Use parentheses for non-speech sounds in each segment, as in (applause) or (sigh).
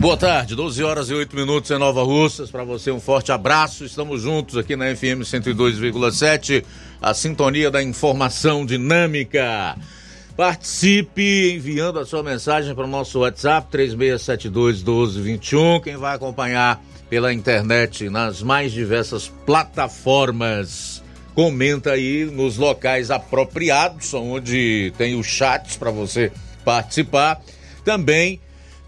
Boa tarde, 12 horas e 8 minutos em Nova Russas. Para você, um forte abraço. Estamos juntos aqui na FM 102,7, a sintonia da informação dinâmica. Participe enviando a sua mensagem para o nosso WhatsApp 3672 1221. Quem vai acompanhar pela internet nas mais diversas plataformas, comenta aí nos locais apropriados, onde tem os chats para você participar. Também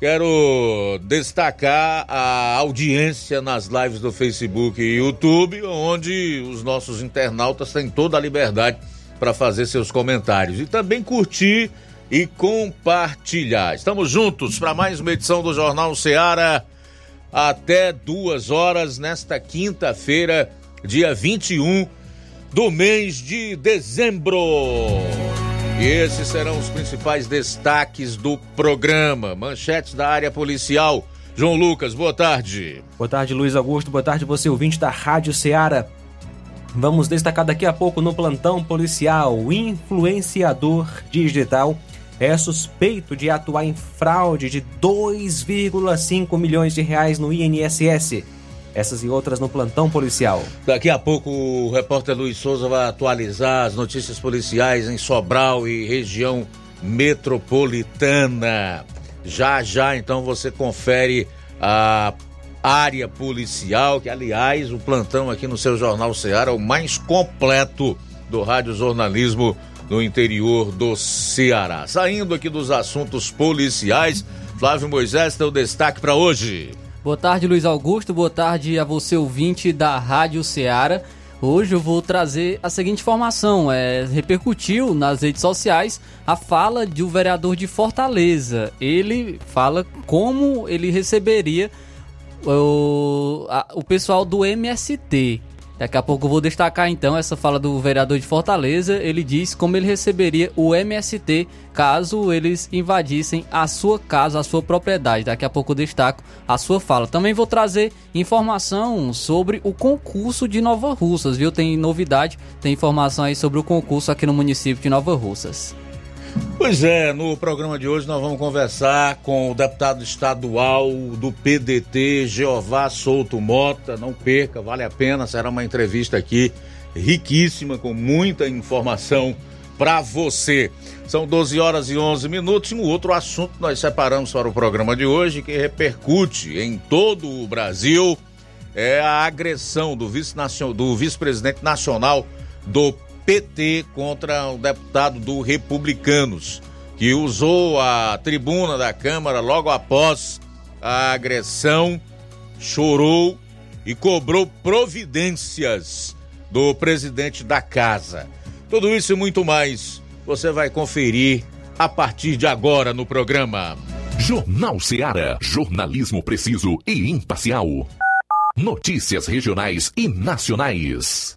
Quero destacar a audiência nas lives do Facebook e YouTube, onde os nossos internautas têm toda a liberdade para fazer seus comentários e também curtir e compartilhar. Estamos juntos para mais uma edição do Jornal Seara até duas horas nesta quinta-feira, dia 21 do mês de dezembro. E esses serão os principais destaques do programa. Manchetes da área policial. João Lucas, boa tarde. Boa tarde, Luiz Augusto. Boa tarde, você ouvinte da Rádio Ceará. Vamos destacar daqui a pouco no plantão policial. Influenciador digital é suspeito de atuar em fraude de 2,5 milhões de reais no INSS. Essas e outras no plantão policial. Daqui a pouco o repórter Luiz Souza vai atualizar as notícias policiais em Sobral e região metropolitana. Já já então você confere a área policial, que aliás o plantão aqui no seu Jornal Ceará é o mais completo do rádio jornalismo no interior do Ceará. Saindo aqui dos assuntos policiais, Flávio Moisés tem o destaque para hoje. Boa tarde, Luiz Augusto. Boa tarde a você, ouvinte da Rádio Ceará. Hoje eu vou trazer a seguinte informação: é, repercutiu nas redes sociais a fala de um vereador de Fortaleza. Ele fala como ele receberia o, a, o pessoal do MST. Daqui a pouco eu vou destacar então essa fala do vereador de Fortaleza. Ele diz como ele receberia o MST caso eles invadissem a sua casa, a sua propriedade. Daqui a pouco eu destaco a sua fala. Também vou trazer informação sobre o concurso de Nova Russas, viu? Tem novidade, tem informação aí sobre o concurso aqui no município de Nova Russas. Pois é, no programa de hoje nós vamos conversar com o deputado estadual do PDT, Jeová Souto Mota. Não perca, vale a pena, será uma entrevista aqui riquíssima, com muita informação para você. São 12 horas e 11 minutos e um outro assunto nós separamos para o programa de hoje que repercute em todo o Brasil é a agressão do vice-presidente vice nacional do PT contra o deputado do Republicanos, que usou a tribuna da Câmara logo após a agressão, chorou e cobrou providências do presidente da casa. Tudo isso e muito mais você vai conferir a partir de agora no programa. Jornal Seara. Jornalismo preciso e imparcial. Notícias regionais e nacionais.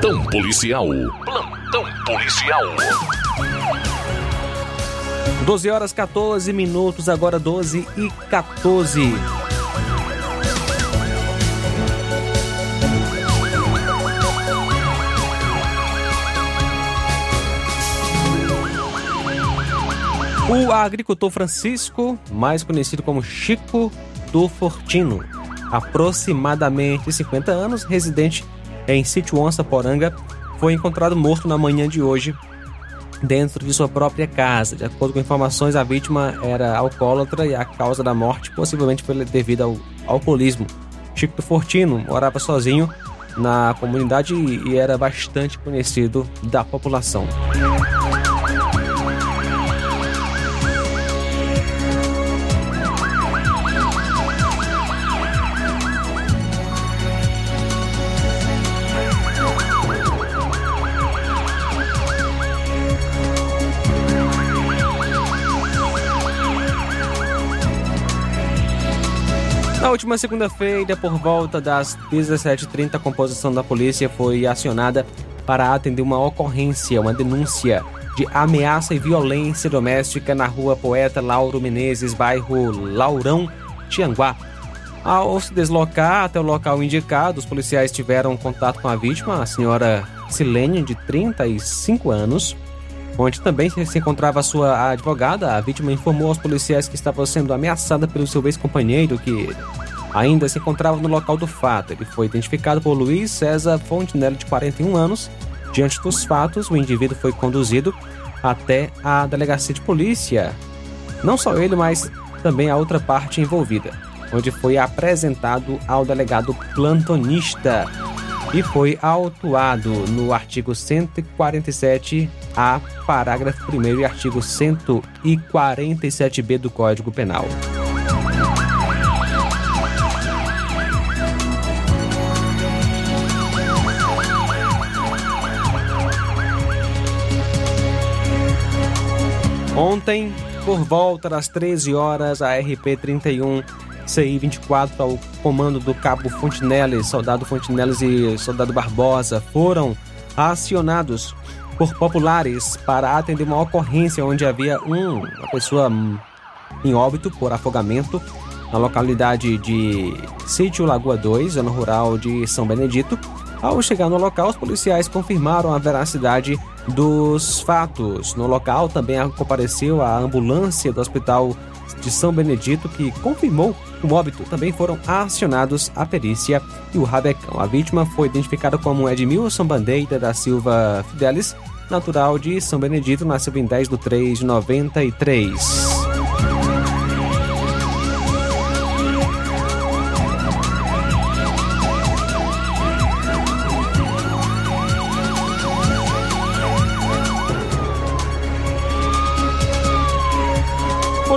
Plantão policial. Plantão policial. 12 horas 14 minutos, agora 12 e 14. O agricultor Francisco, mais conhecido como Chico do Fortino, aproximadamente 50 anos, residente em Sítio Onça Poranga, foi encontrado morto na manhã de hoje dentro de sua própria casa. De acordo com informações, a vítima era alcoólatra e a causa da morte possivelmente foi devido ao alcoolismo. Chico do Fortino morava sozinho na comunidade e era bastante conhecido da população. Na última segunda-feira, por volta das 17h30, a composição da polícia foi acionada para atender uma ocorrência, uma denúncia de ameaça e violência doméstica na rua Poeta Lauro Menezes, bairro Laurão, Tianguá. Ao se deslocar até o local indicado, os policiais tiveram contato com a vítima, a senhora Silene, de 35 anos, onde também se encontrava sua advogada. A vítima informou aos policiais que estava sendo ameaçada pelo seu ex-companheiro, que ainda se encontrava no local do fato. Ele foi identificado por Luiz César Fontenelle, de 41 anos. Diante dos fatos, o indivíduo foi conduzido até a delegacia de polícia. Não só ele, mas também a outra parte envolvida, onde foi apresentado ao delegado plantonista e foi autuado no artigo 147-A, parágrafo 1 e artigo 147-B do Código Penal. Ontem, por volta das 13 horas, a RP-31 CI-24 ao comando do cabo Fontinelli, soldado Fontinelli e soldado Barbosa foram acionados por populares para atender uma ocorrência onde havia um, uma pessoa em óbito por afogamento na localidade de Sítio Lagoa 2, zona rural de São Benedito. Ao chegar no local, os policiais confirmaram a veracidade dos fatos. No local também compareceu a ambulância do Hospital de São Benedito, que confirmou o óbito. Também foram acionados a perícia e o rabecão. A vítima foi identificada como Edmilson Bandeira da Silva Fidelis, natural de São Benedito, nasceu em 10 de 3 de 93.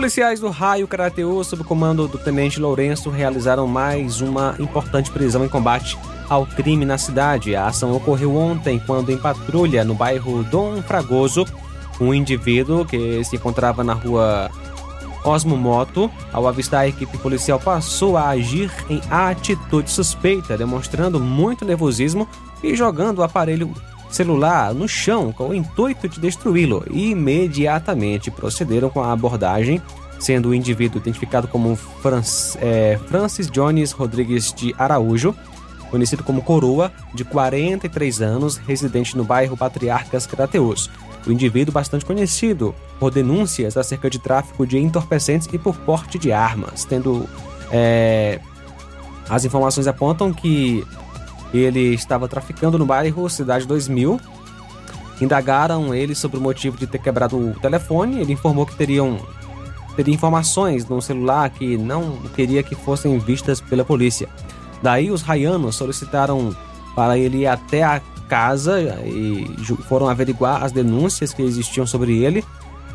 Policiais do Raio Carateú, sob comando do Tenente Lourenço, realizaram mais uma importante prisão em combate ao crime na cidade. A ação ocorreu ontem, quando em patrulha no bairro Dom Fragoso, um indivíduo que se encontrava na rua Osmo Moto, ao avistar a equipe policial, passou a agir em atitude suspeita, demonstrando muito nervosismo e jogando o aparelho celular no chão com o intuito de destruí-lo. E imediatamente procederam com a abordagem, sendo o indivíduo identificado como é, Francis Jones Rodrigues de Araújo, conhecido como Coroa, de 43 anos, residente no bairro Patriarcas Crateus. O indivíduo bastante conhecido por denúncias acerca de tráfico de entorpecentes e por porte de armas, tendo é, as informações apontam que ele estava traficando no bairro Cidade 2000. Indagaram ele sobre o motivo de ter quebrado o telefone. Ele informou que teriam teria informações no celular que não queria que fossem vistas pela polícia. Daí os raianos solicitaram para ele ir até a casa e foram averiguar as denúncias que existiam sobre ele.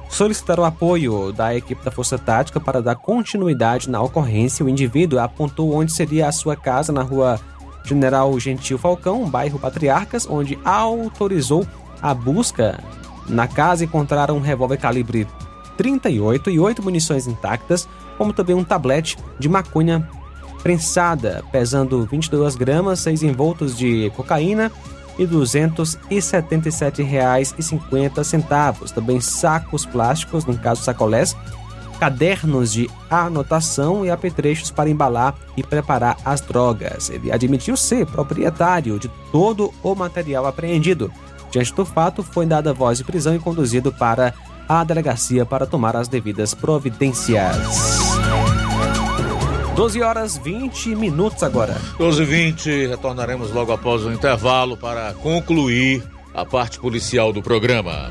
Solicitaram apoio da equipe da Força Tática para dar continuidade na ocorrência. O indivíduo apontou onde seria a sua casa na rua General Gentil Falcão, bairro Patriarcas, onde autorizou a busca. Na casa encontraram um revólver calibre 38 e oito munições intactas, como também um tablete de maconha prensada, pesando 22 gramas, 6 envoltos de cocaína e R$ 277,50. Também sacos plásticos, no caso sacolés, cadernos de anotação e apetrechos para embalar e preparar as drogas. Ele admitiu ser proprietário de todo o material apreendido. Diante do fato, foi dada voz de prisão e conduzido para a delegacia para tomar as devidas providências. 12 horas 20 minutos agora. 12 e 20, retornaremos logo após o intervalo para concluir a parte policial do programa.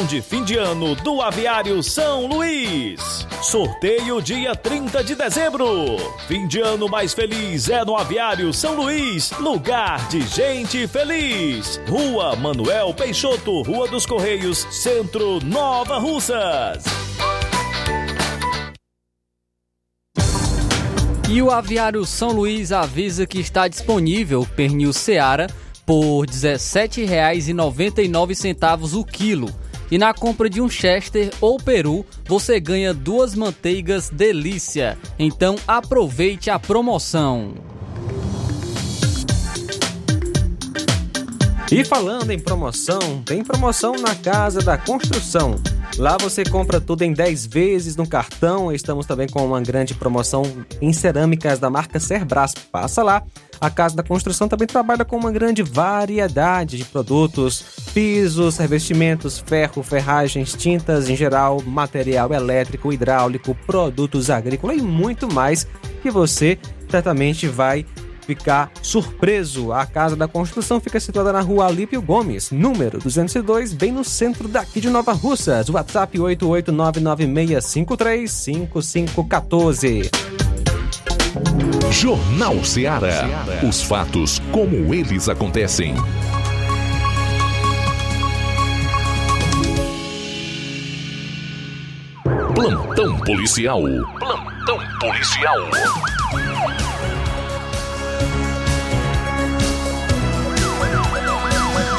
de fim de ano do Aviário São Luís. Sorteio dia 30 de dezembro. Fim de ano mais feliz é no Aviário São Luís, lugar de gente feliz. Rua Manuel Peixoto, Rua dos Correios, Centro Nova Russas. E o Aviário São Luís avisa que está disponível pernil Seara por R$ 17,99 o quilo. E na compra de um Chester ou Peru, você ganha duas manteigas delícia. Então aproveite a promoção. E falando em promoção, tem promoção na Casa da Construção. Lá você compra tudo em 10 vezes no cartão. Estamos também com uma grande promoção em cerâmicas da marca Cerbras. Passa lá. A Casa da Construção também trabalha com uma grande variedade de produtos: pisos, revestimentos, ferro, ferragens, tintas em geral, material elétrico, hidráulico, produtos agrícolas e muito mais que você certamente vai ficar surpreso. A Casa da Construção fica situada na rua Alípio Gomes, número 202, bem no centro daqui de Nova Russas. WhatsApp 88996535514. Jornal Ceará. Os fatos como eles acontecem. Plantão policial. Plantão policial.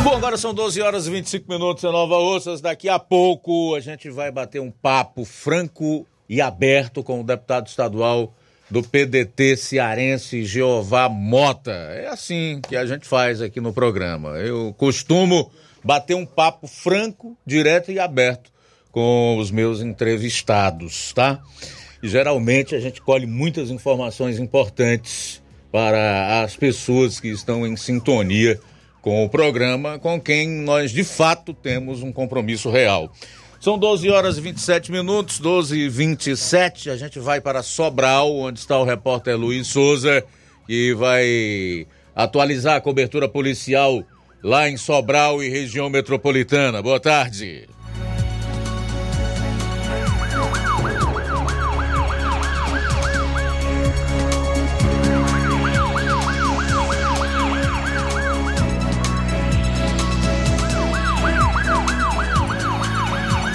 Bom, agora são 12 horas e 25 minutos em Nova Ossas. Daqui a pouco a gente vai bater um papo franco e aberto com o deputado estadual do PDT cearense Jeová Mota. É assim que a gente faz aqui no programa. Eu costumo bater um papo franco, direto e aberto com os meus entrevistados, tá? E geralmente a gente colhe muitas informações importantes para as pessoas que estão em sintonia com o programa, com quem nós de fato temos um compromisso real. São 12 horas e 27 minutos, 12 e 27. A gente vai para Sobral, onde está o repórter Luiz Souza, que vai atualizar a cobertura policial lá em Sobral e região metropolitana. Boa tarde.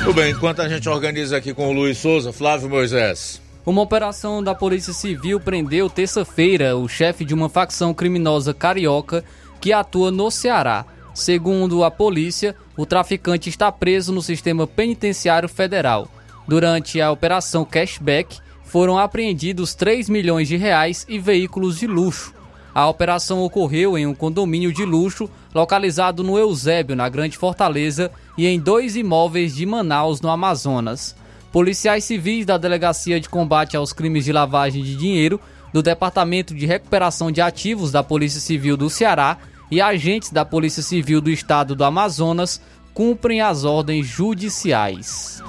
Tudo bem, enquanto a gente organiza aqui com o Luiz Souza, Flávio Moisés. Uma operação da Polícia Civil prendeu terça-feira o chefe de uma facção criminosa carioca que atua no Ceará. Segundo a polícia, o traficante está preso no sistema penitenciário federal. Durante a operação Cashback, foram apreendidos 3 milhões de reais e veículos de luxo. A operação ocorreu em um condomínio de luxo localizado no Eusébio, na Grande Fortaleza, e em dois imóveis de Manaus, no Amazonas. Policiais civis da Delegacia de Combate aos Crimes de Lavagem de Dinheiro, do Departamento de Recuperação de Ativos da Polícia Civil do Ceará e agentes da Polícia Civil do Estado do Amazonas cumprem as ordens judiciais.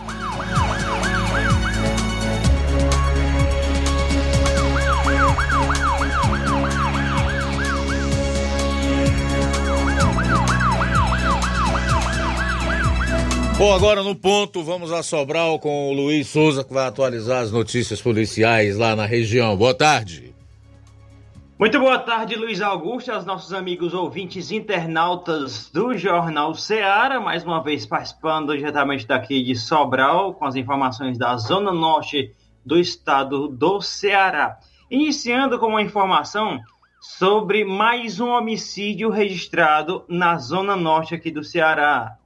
Bom, agora no ponto, vamos a Sobral com o Luiz Souza, que vai atualizar as notícias policiais lá na região. Boa tarde. Muito boa tarde, Luiz Augusto, aos nossos amigos ouvintes internautas do Jornal Ceará, mais uma vez participando diretamente daqui de Sobral, com as informações da Zona Norte do estado do Ceará. Iniciando com uma informação sobre mais um homicídio registrado na Zona Norte aqui do Ceará.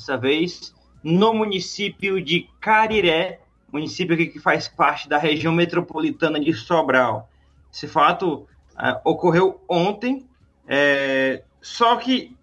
Dessa vez no município de Cariré, município que faz parte da região metropolitana de Sobral. Esse fato uh, ocorreu ontem, é, só que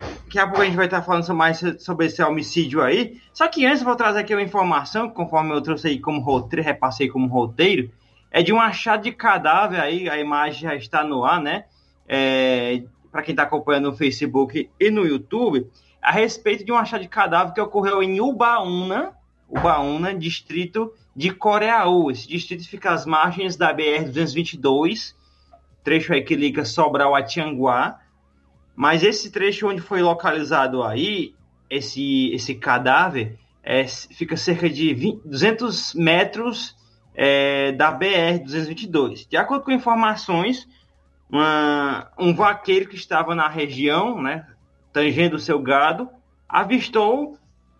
daqui a pouco a gente vai estar falando mais sobre esse homicídio aí. Só que antes eu vou trazer aqui uma informação, conforme eu trouxe aí como roteiro, repassei como roteiro, é de um achado de cadáver aí, a imagem já está no ar, né? É, Para quem está acompanhando no Facebook e no YouTube, a respeito de um achado de cadáver que ocorreu em Ubaúna, Ubaúna, distrito de Coreaú. Esse distrito fica às margens da BR-222, trecho aí que liga Sobral a Tianguá. Mas esse trecho onde foi localizado aí, esse, esse cadáver, é, fica cerca de 20, 200 metros é, da BR-222. De acordo com informações, uma, um vaqueiro que estava na região, né, tangendo seu gado, avistou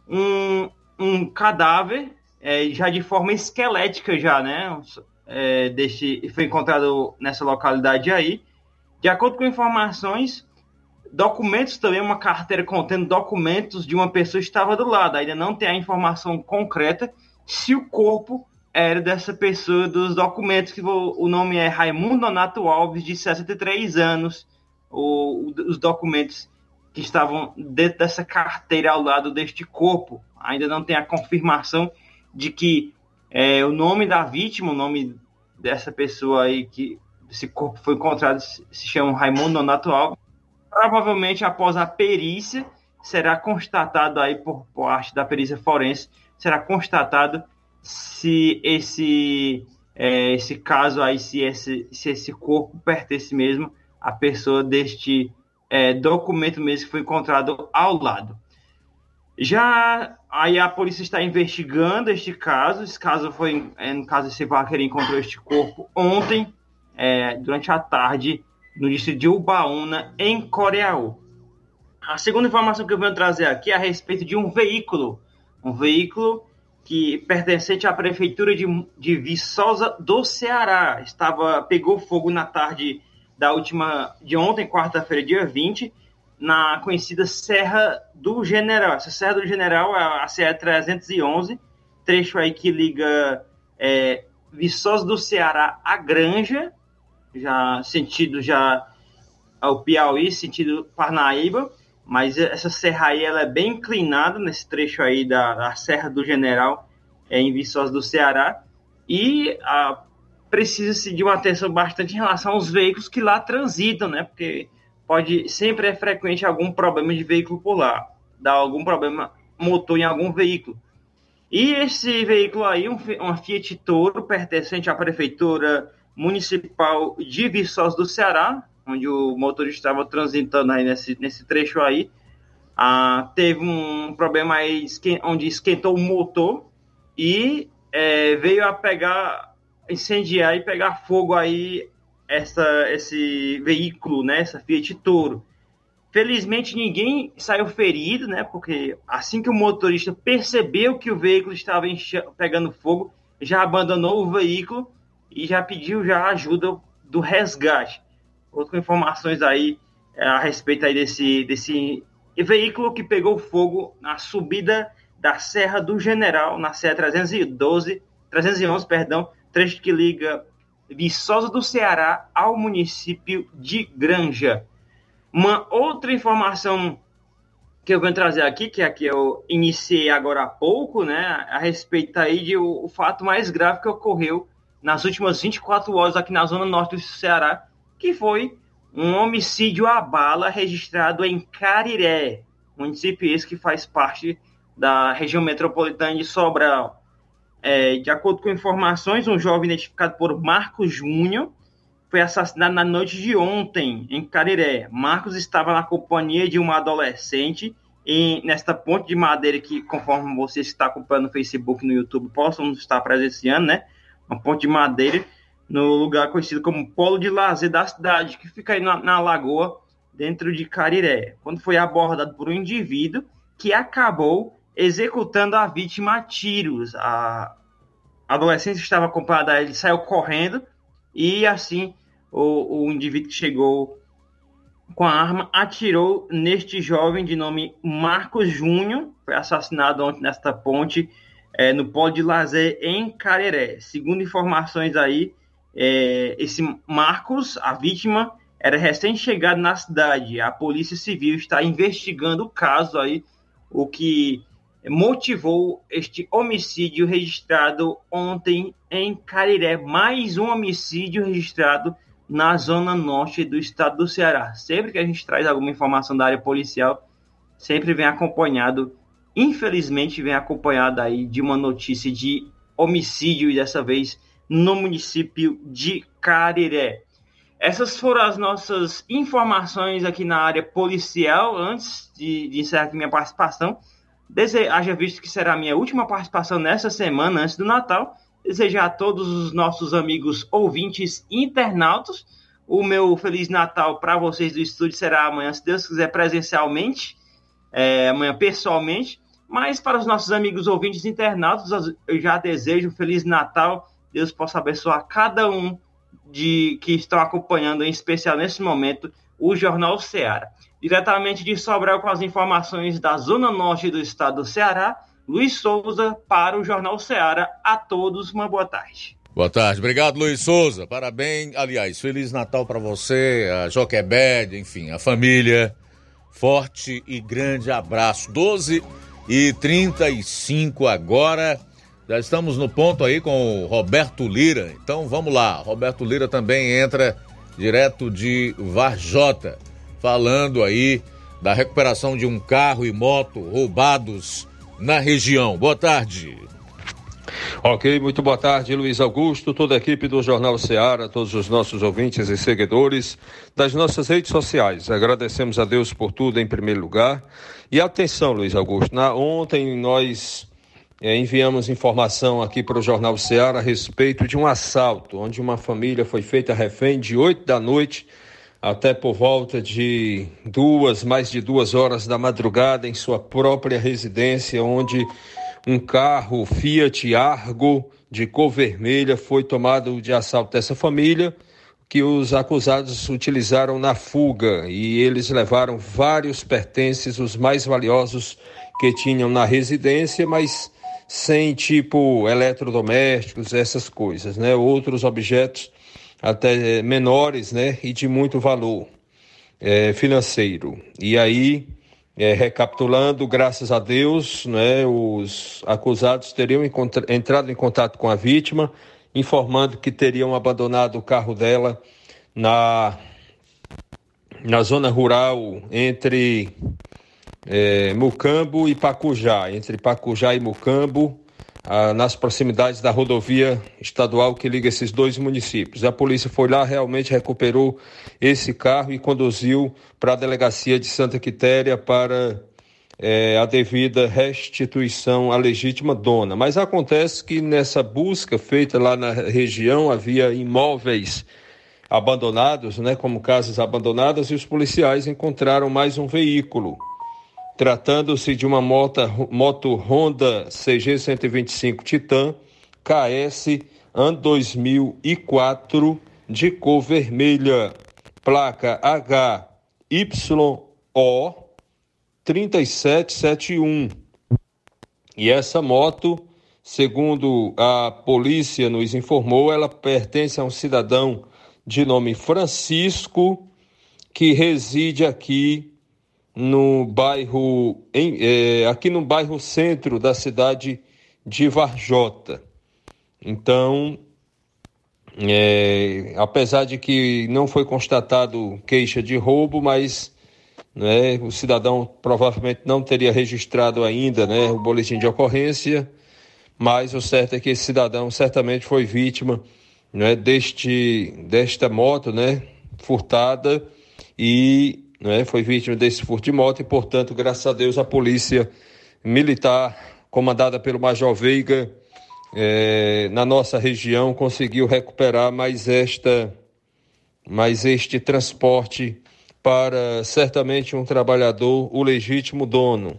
um, um cadáver é, já de forma esquelética já, né? É, foi encontrado nessa localidade aí. De acordo com informações, documentos também, uma carteira contendo documentos de uma pessoa estava do lado. Ainda não tem a informação concreta se o corpo era dessa pessoa dos documentos, que o nome é Raimundo Donato Alves, de 63 anos. O, os documentos que estavam dentro dessa carteira ao lado deste corpo. Ainda não tem a confirmação de que é, o nome da vítima, o nome dessa pessoa aí que esse corpo foi encontrado se chama Raimundo Nonato Alves. Provavelmente após a perícia será constatado aí por parte da perícia forense será constatado se esse é, esse caso aí se esse se esse corpo pertence mesmo à pessoa deste é, documento mesmo que foi encontrado ao lado. Já aí a polícia está investigando este caso. Esse caso foi, é, no caso, esse vaqueiro encontrou este corpo ontem, é, durante a tarde, no distrito de Ubaúna, em Coreaú. A segunda informação que eu venho trazer aqui é a respeito de um veículo, um veículo que pertencente à prefeitura de, de Viçosa do Ceará. Estava pegou fogo na tarde da última de ontem, quarta-feira, dia 20, na conhecida Serra do General. Essa Serra do General é a CE 311, trecho aí que liga é, Viçosa do Ceará a Granja, já sentido já ao Piauí, sentido Parnaíba, mas essa serra aí ela é bem inclinada nesse trecho aí da, da Serra do General é, em Viçosa do Ceará e a precisa-se de uma atenção bastante em relação aos veículos que lá transitam, né? Porque pode sempre é frequente algum problema de veículo por lá, dar algum problema motor em algum veículo. E esse veículo aí, um, uma Fiat Toro, pertencente à prefeitura municipal de Viçosa do Ceará, onde o motorista estava transitando aí nesse, nesse trecho aí, ah, teve um problema aí onde esquentou o motor e é, veio a pegar incendiar e pegar fogo aí essa, esse veículo, né, essa Fiat Toro. Felizmente ninguém saiu ferido, né, porque assim que o motorista percebeu que o veículo estava pegando fogo, já abandonou o veículo e já pediu já ajuda do resgate. Outras informações aí é, a respeito aí desse, desse veículo que pegou fogo na subida da Serra do General, na Serra 312, 311, perdão, trecho que liga Viçosa do Ceará ao município de Granja. Uma outra informação que eu venho trazer aqui, que aqui eu iniciei agora há pouco, né, a respeito aí de o, o fato mais grave que ocorreu nas últimas 24 horas aqui na zona norte do Ceará, que foi um homicídio à bala registrado em Cariré, município esse que faz parte da região metropolitana de Sobral. É, de acordo com informações, um jovem identificado por Marcos Júnior foi assassinado na noite de ontem, em Cariré. Marcos estava na companhia de uma adolescente em, nesta ponte de madeira que, conforme vocês que estão acompanhando no Facebook no YouTube, possam estar presenciando, né? Uma ponte de madeira no lugar conhecido como Polo de Lazer da cidade, que fica aí na, na lagoa, dentro de Cariré, quando foi abordado por um indivíduo que acabou executando a vítima a tiros. A adolescente estava acompanhada, ele saiu correndo e assim o, o indivíduo que chegou com a arma atirou neste jovem de nome Marcos Júnior, foi assassinado ontem nesta ponte é, no polo de lazer em Careré. Segundo informações aí, é, esse Marcos, a vítima, era recém-chegado na cidade. A Polícia Civil está investigando o caso aí, o que motivou este homicídio registrado ontem em Cariré. Mais um homicídio registrado na zona norte do estado do Ceará. Sempre que a gente traz alguma informação da área policial, sempre vem acompanhado, infelizmente vem acompanhado aí de uma notícia de homicídio e dessa vez no município de Cariré. Essas foram as nossas informações aqui na área policial antes de, de encerrar aqui minha participação. Haja visto que será minha última participação nessa semana antes do Natal desejar a todos os nossos amigos ouvintes internautas o meu Feliz Natal para vocês do estúdio será amanhã, se Deus quiser, presencialmente, é, amanhã pessoalmente. Mas para os nossos amigos ouvintes internautas, eu já desejo um Feliz Natal. Deus possa abençoar cada um de que estão acompanhando, em especial nesse momento, o Jornal Ceará. Diretamente de Sobral com as informações da Zona Norte do estado do Ceará, Luiz Souza para o Jornal Ceará. A todos uma boa tarde. Boa tarde, obrigado Luiz Souza, parabéns, aliás, Feliz Natal para você, a Joquebed, enfim, a família, forte e grande abraço, 12 e 35 agora, já estamos no ponto aí com o Roberto Lira, então vamos lá, Roberto Lira também entra direto de Varjota, falando aí da recuperação de um carro e moto roubados na região. Boa tarde. Ok, muito boa tarde, Luiz Augusto, toda a equipe do Jornal Ceará, todos os nossos ouvintes e seguidores das nossas redes sociais. Agradecemos a Deus por tudo em primeiro lugar. E atenção, Luiz Augusto, na, ontem nós é, enviamos informação aqui para o Jornal Ceará a respeito de um assalto, onde uma família foi feita refém de 8 da noite até por volta de duas, mais de duas horas da madrugada em sua própria residência, onde um carro Fiat Argo de cor vermelha foi tomado de assalto dessa família, que os acusados utilizaram na fuga e eles levaram vários pertences, os mais valiosos que tinham na residência, mas sem tipo eletrodomésticos, essas coisas, né? Outros objetos até menores, né, e de muito valor é, financeiro. E aí, é, recapitulando, graças a Deus, né, os acusados teriam entrado em contato com a vítima, informando que teriam abandonado o carro dela na, na zona rural entre é, Mucambo e Pacujá, entre Pacujá e Mucambo, ah, nas proximidades da rodovia estadual que liga esses dois municípios. A polícia foi lá, realmente recuperou esse carro e conduziu para a delegacia de Santa Quitéria para é, a devida restituição à legítima dona. Mas acontece que nessa busca feita lá na região havia imóveis abandonados, né, como casas abandonadas, e os policiais encontraram mais um veículo tratando-se de uma moto, moto Honda CG 125 Titan KS ano 2004 de cor vermelha, placa HYO 3771. E essa moto, segundo a polícia nos informou, ela pertence a um cidadão de nome Francisco que reside aqui no bairro, em, é, aqui no bairro centro da cidade de Varjota. Então, é, apesar de que não foi constatado queixa de roubo, mas né, o cidadão provavelmente não teria registrado ainda né, o boletim de ocorrência, mas o certo é que esse cidadão certamente foi vítima né, deste, desta moto né, furtada e né, foi vítima desse furto de moto e, portanto, graças a Deus, a polícia militar, comandada pelo Major Veiga, é, na nossa região, conseguiu recuperar mais esta, mais este transporte para certamente um trabalhador, o legítimo dono.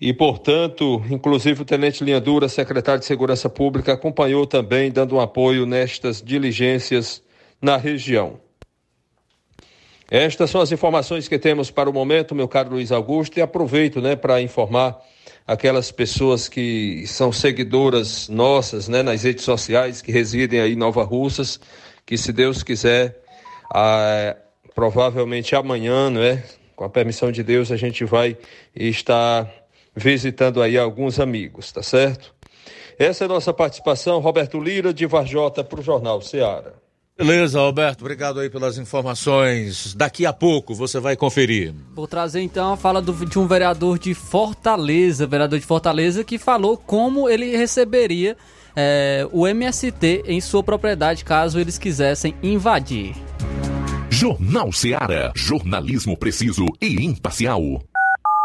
E, portanto, inclusive o Tenente Linha Dura, secretário de Segurança Pública, acompanhou também, dando um apoio nestas diligências na região. Estas são as informações que temos para o momento, meu caro Luiz Augusto, e aproveito né, para informar aquelas pessoas que são seguidoras nossas né, nas redes sociais, que residem aí em Nova Russas, que se Deus quiser, provavelmente amanhã, não é? com a permissão de Deus, a gente vai estar visitando aí alguns amigos, tá certo? Essa é a nossa participação, Roberto Lira, de Varjota, para o Jornal Ceará. Beleza, Alberto, obrigado aí pelas informações. Daqui a pouco você vai conferir. Vou trazer então a fala do, de um vereador de Fortaleza, vereador de Fortaleza, que falou como ele receberia é, o MST em sua propriedade caso eles quisessem invadir. Jornal Ceará, jornalismo preciso e imparcial.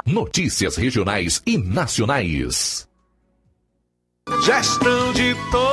Notícias regionais e nacionais. Gestão de todos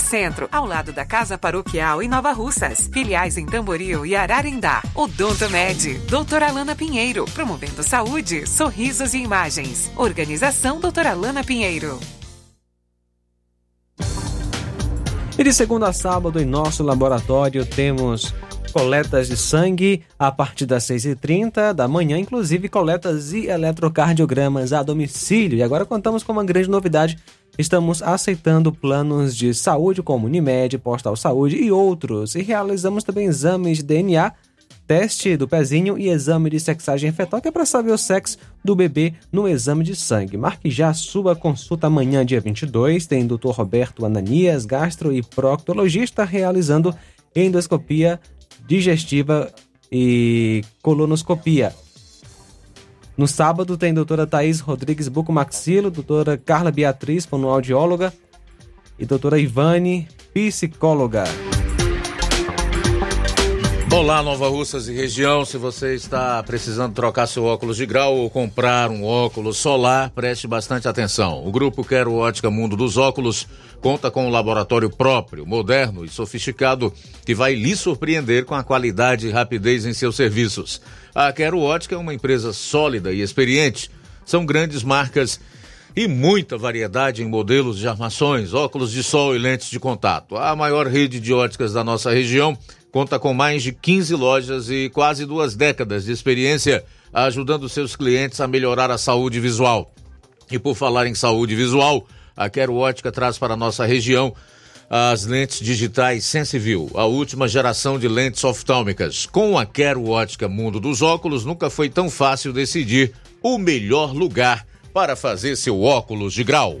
Centro, ao lado da Casa Paroquial em Nova Russas. Filiais em Tamboril e Ararindá. Odonto Med, doutora Alana Pinheiro, promovendo saúde, sorrisos e imagens. Organização doutora Alana Pinheiro. E de segunda a sábado, em nosso laboratório, temos coletas de sangue a partir das 6h30 da manhã, inclusive coletas e eletrocardiogramas a domicílio. E agora contamos com uma grande novidade. Estamos aceitando planos de saúde como Unimed, Postal Saúde e outros. E realizamos também exames de DNA, teste do pezinho e exame de sexagem fetal, que é para saber o sexo do bebê no exame de sangue. Marque já sua consulta amanhã, dia 22. Tem Dr. Roberto Ananias, gastro e proctologista, realizando endoscopia digestiva e colonoscopia. No sábado tem doutora Thaís Rodrigues Bucomaxilo, doutora Carla Beatriz, fonoaudióloga, e doutora Ivane, psicóloga. Olá, Nova Russas e região. Se você está precisando trocar seu óculos de grau ou comprar um óculos solar, preste bastante atenção. O grupo Quero Ótica Mundo dos Óculos conta com um laboratório próprio, moderno e sofisticado que vai lhe surpreender com a qualidade e rapidez em seus serviços. A Quero Ótica é uma empresa sólida e experiente. São grandes marcas e muita variedade em modelos de armações, óculos de sol e lentes de contato. A maior rede de óticas da nossa região conta com mais de 15 lojas e quase duas décadas de experiência ajudando seus clientes a melhorar a saúde visual. E por falar em saúde visual, a Quero Ótica traz para a nossa região as lentes digitais Sensiview, a última geração de lentes oftálmicas. Com a Quero Ótica Mundo dos Óculos, nunca foi tão fácil decidir o melhor lugar para fazer seu óculos de grau.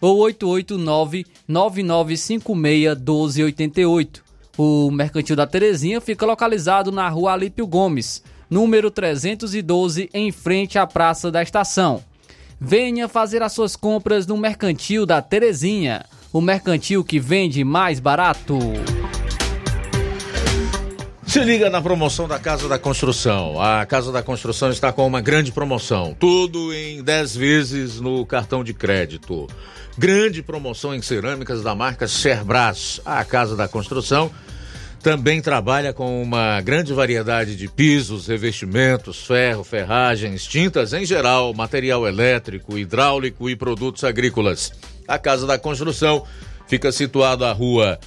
ou 889-9956-1288. O Mercantil da Terezinha fica localizado na rua Alípio Gomes, número 312, em frente à Praça da Estação. Venha fazer as suas compras no Mercantil da Terezinha, o mercantil que vende mais barato. Se liga na promoção da Casa da Construção. A Casa da Construção está com uma grande promoção. Tudo em 10 vezes no cartão de crédito. Grande promoção em cerâmicas da marca Cerbras. A Casa da Construção também trabalha com uma grande variedade de pisos, revestimentos, ferro, ferragens, tintas em geral, material elétrico, hidráulico e produtos agrícolas. A Casa da Construção fica situada à rua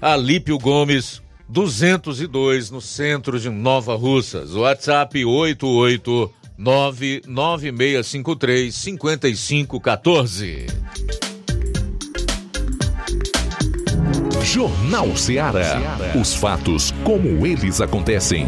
Alípio Gomes, 202, no centro de Nova Russas. WhatsApp 88996535514. Jornal Ceará. Os fatos como eles acontecem.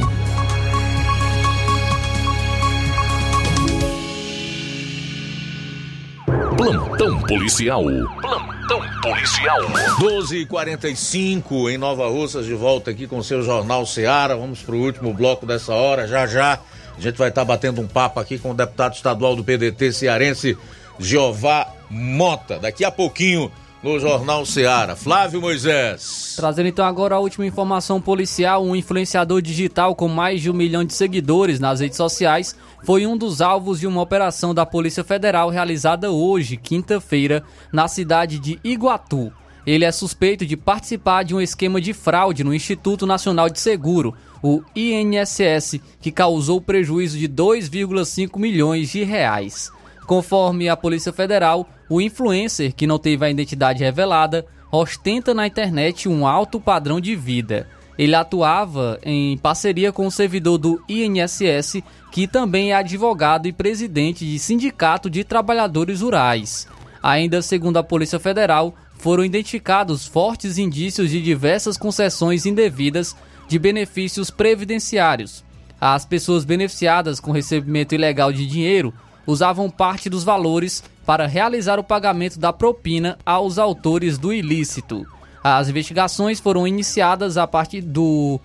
Plantão policial. Plantão policial. 12h45 em Nova Russas, de volta aqui com o seu Jornal Ceará. Vamos para o último bloco dessa hora. Já já a gente vai estar tá batendo um papo aqui com o deputado estadual do PDT cearense, Jeová Mota. Daqui a pouquinho no Jornal Ceará. Flávio Moisés. Trazendo então agora a última informação policial, um influenciador digital com mais de um milhão de seguidores nas redes sociais foi um dos alvos de uma operação da Polícia Federal realizada hoje, quinta-feira, na cidade de Iguatu. Ele é suspeito de participar de um esquema de fraude no Instituto Nacional de Seguro, o INSS, que causou prejuízo de 2,5 milhões de reais. Conforme a Polícia Federal, o influencer, que não teve a identidade revelada, ostenta na internet um alto padrão de vida. Ele atuava em parceria com o servidor do INSS, que também é advogado e presidente de Sindicato de Trabalhadores Rurais. Ainda segundo a Polícia Federal, foram identificados fortes indícios de diversas concessões indevidas de benefícios previdenciários. As pessoas beneficiadas com recebimento ilegal de dinheiro usavam parte dos valores para realizar o pagamento da propina aos autores do ilícito. As investigações foram iniciadas a partir do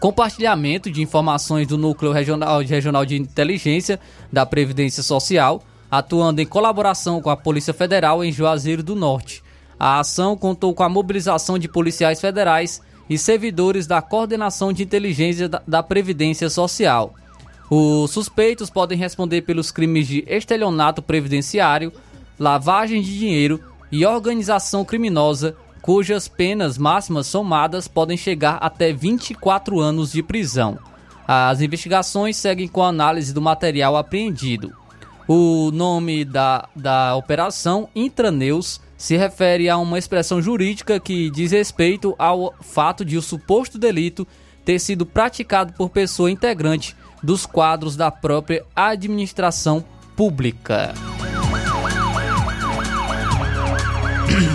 compartilhamento de informações do Núcleo Regional, Regional de Inteligência da Previdência Social, atuando em colaboração com a Polícia Federal em Juazeiro do Norte. A ação contou com a mobilização de policiais federais e servidores da Coordenação de Inteligência da Previdência Social. Os suspeitos podem responder pelos crimes de estelionato previdenciário, lavagem de dinheiro e organização criminosa, cujas penas máximas somadas podem chegar até 24 anos de prisão. As investigações seguem com a análise do material apreendido. O nome da, da operação Intraneus se refere a uma expressão jurídica que diz respeito ao fato de o suposto delito ter sido praticado por pessoa integrante dos quadros da própria administração pública. (clears throat)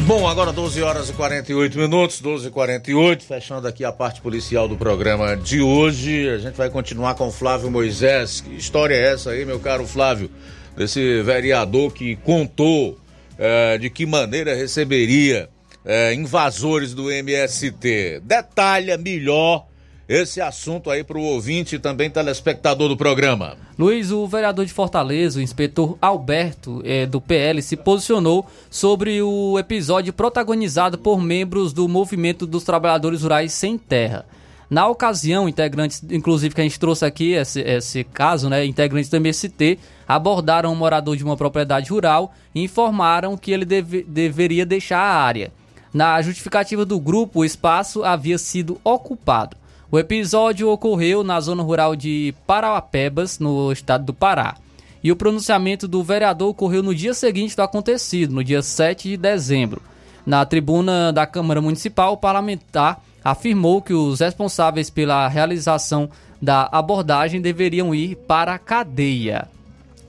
Bom, agora 12 horas e 48 minutos, 12 e 48 fechando aqui a parte policial do programa de hoje. A gente vai continuar com Flávio Moisés. Que história é essa aí, meu caro Flávio? Desse vereador que contou eh, de que maneira receberia eh, invasores do MST. Detalha melhor esse assunto aí para o ouvinte e também telespectador do programa. Luiz, o vereador de Fortaleza, o inspetor Alberto, é, do PL, se posicionou sobre o episódio protagonizado por membros do Movimento dos Trabalhadores Rurais Sem Terra. Na ocasião, integrantes, inclusive que a gente trouxe aqui esse, esse caso, né, integrantes do MST abordaram um morador de uma propriedade rural e informaram que ele deve, deveria deixar a área. Na justificativa do grupo, o espaço havia sido ocupado. O episódio ocorreu na zona rural de Parauapebas, no estado do Pará. E o pronunciamento do vereador ocorreu no dia seguinte do acontecido, no dia 7 de dezembro. Na tribuna da Câmara Municipal, o parlamentar afirmou que os responsáveis pela realização da abordagem deveriam ir para a cadeia.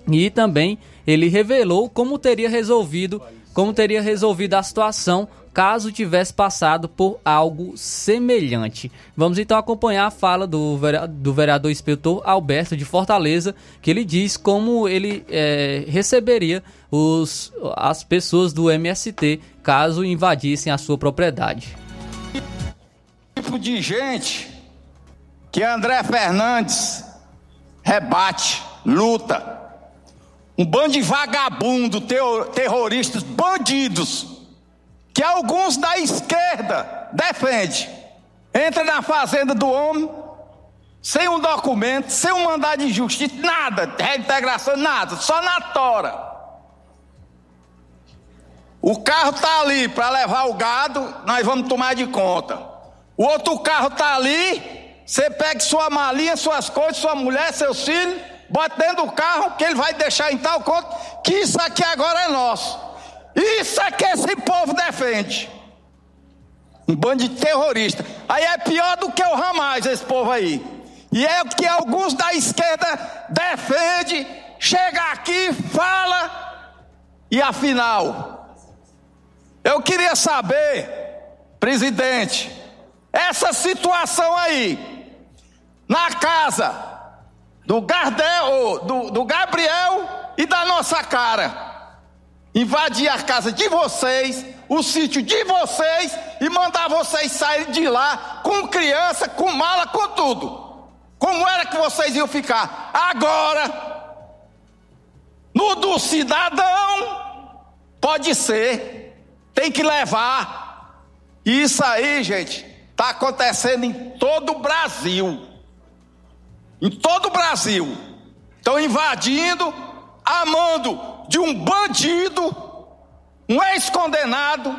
E também ele revelou como teria resolvido, como teria resolvido a situação caso tivesse passado por algo semelhante. Vamos então acompanhar a fala do, do vereador inspetor Alberto de Fortaleza, que ele diz como ele é, receberia os, as pessoas do MST caso invadissem a sua propriedade. Tipo de gente que André Fernandes rebate, luta. Um bando de vagabundo, terroristas, bandidos que alguns da esquerda defendem. Entra na fazenda do homem, sem um documento, sem um mandado de justiça, nada, reintegração, nada, só na tora. O carro está ali para levar o gado, nós vamos tomar de conta. O outro carro está ali, você pega sua malinha, suas coisas, sua mulher, seus filhos, bota dentro do carro, que ele vai deixar em tal conta, que isso aqui agora é nosso. Isso é que esse povo defende. Um bando de terrorista. Aí é pior do que o Hamas, esse povo aí. E é o que alguns da esquerda defende, chega aqui, fala, e afinal, eu queria saber, presidente, essa situação aí, na casa do Gardel, do, do Gabriel e da nossa cara invadir a casa de vocês, o sítio de vocês e mandar vocês saírem de lá com criança, com mala, com tudo. Como era que vocês iam ficar? Agora, no do cidadão, pode ser, tem que levar. Isso aí, gente, está acontecendo em todo o Brasil. Em todo o Brasil. Estão invadindo, amando de um bandido, um ex-condenado,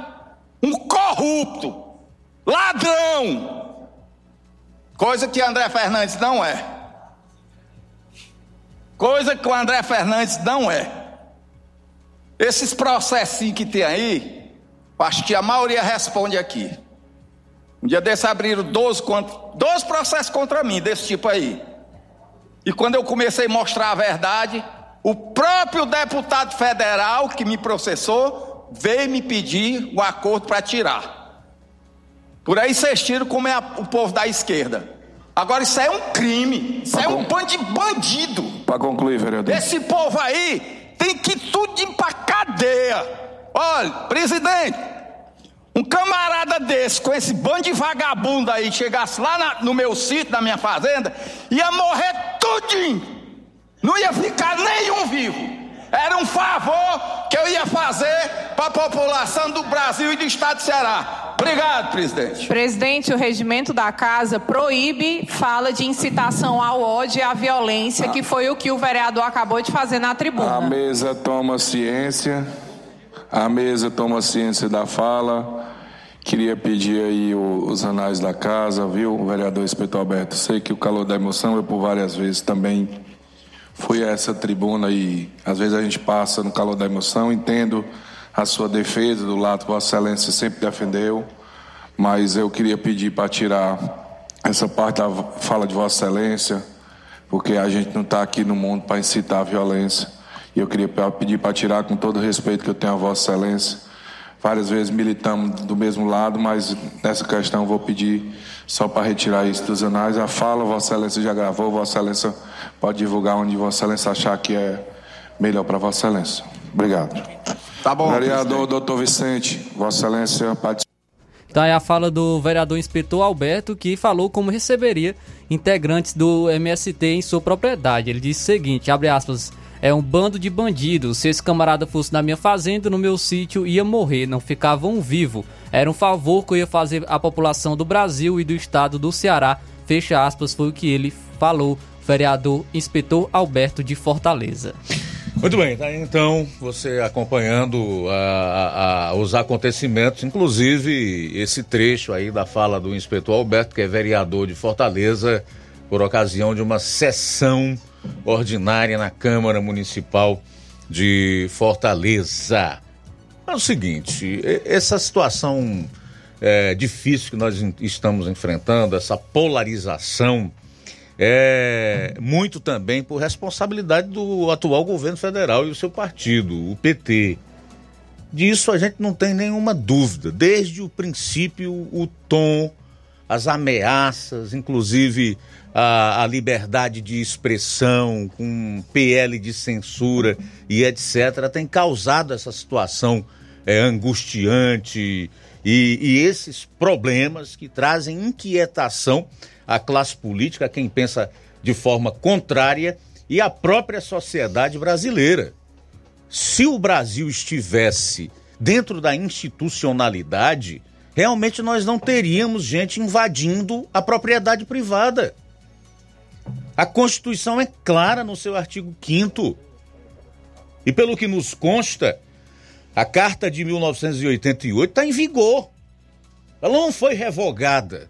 um corrupto, ladrão. Coisa que André Fernandes não é. Coisa que o André Fernandes não é. Esses processinhos que tem aí, acho que a maioria responde aqui. Um dia desse abriram 12, 12 processos contra mim, desse tipo aí. E quando eu comecei a mostrar a verdade, o próprio deputado federal que me processou veio me pedir o acordo para tirar. Por aí vocês tiram como é a, o povo da esquerda. Agora isso é um crime, isso pra é um bando de bandido. Para concluir, vereador. Esse povo aí tem que tudo ir para cadeia. Olha, presidente, um camarada desse, com esse bando de vagabundo aí, chegasse lá na, no meu sítio, na minha fazenda, ia morrer tudinho. Não ia ficar nenhum vivo. Era um favor que eu ia fazer para a população do Brasil e do estado de Ceará. Obrigado, presidente. Presidente, o regimento da casa proíbe fala de incitação ao ódio e à violência, ah. que foi o que o vereador acabou de fazer na tribuna. A mesa toma ciência. A mesa toma ciência da fala. Queria pedir aí os anais da casa, viu, o vereador Espeto Alberto? Sei que o calor da emoção eu por várias vezes também fui a essa tribuna e às vezes a gente passa no calor da emoção, entendo a sua defesa do lado Vossa Excelência sempre defendeu, mas eu queria pedir para tirar essa parte da fala de Vossa Excelência, porque a gente não está aqui no mundo para incitar a violência. E eu queria pedir para tirar com todo o respeito que eu tenho a Vossa Excelência. várias vezes militamos do mesmo lado, mas nessa questão vou pedir só para retirar isso dos anais. A fala, Vossa Excelência já gravou, Vossa Excelência pode divulgar onde Vossa Excelência achar que é melhor para Vossa Excelência. Obrigado. Tá bom. Vereador doutor Vicente, Vossa Excelência participa. Tá aí a fala do vereador inspetor Alberto, que falou como receberia integrantes do MST em sua propriedade. Ele disse o seguinte, abre aspas, é um bando de bandidos. Se esse camarada fosse na minha fazenda, no meu sítio, ia morrer, não ficavam vivo. Era um favor que eu ia fazer à população do Brasil e do estado do Ceará. Fecha aspas, foi o que ele falou, vereador inspetor Alberto de Fortaleza. Muito bem, tá aí, então você acompanhando a- a- os acontecimentos, inclusive esse trecho aí da fala do inspetor Alberto, que é vereador de Fortaleza, por ocasião de uma sessão ordinária na Câmara Municipal de Fortaleza. É o seguinte, essa situação é, difícil que nós estamos enfrentando, essa polarização, é muito também por responsabilidade do atual governo federal e o seu partido, o PT. Disso a gente não tem nenhuma dúvida. Desde o princípio, o tom, as ameaças, inclusive a, a liberdade de expressão, com PL de censura e etc., tem causado essa situação é, angustiante e, e esses problemas que trazem inquietação à classe política, a quem pensa de forma contrária e à própria sociedade brasileira. Se o Brasil estivesse dentro da institucionalidade, realmente nós não teríamos gente invadindo a propriedade privada. A Constituição é clara no seu artigo 5 E pelo que nos consta, a Carta de 1988 está em vigor. Ela não foi revogada.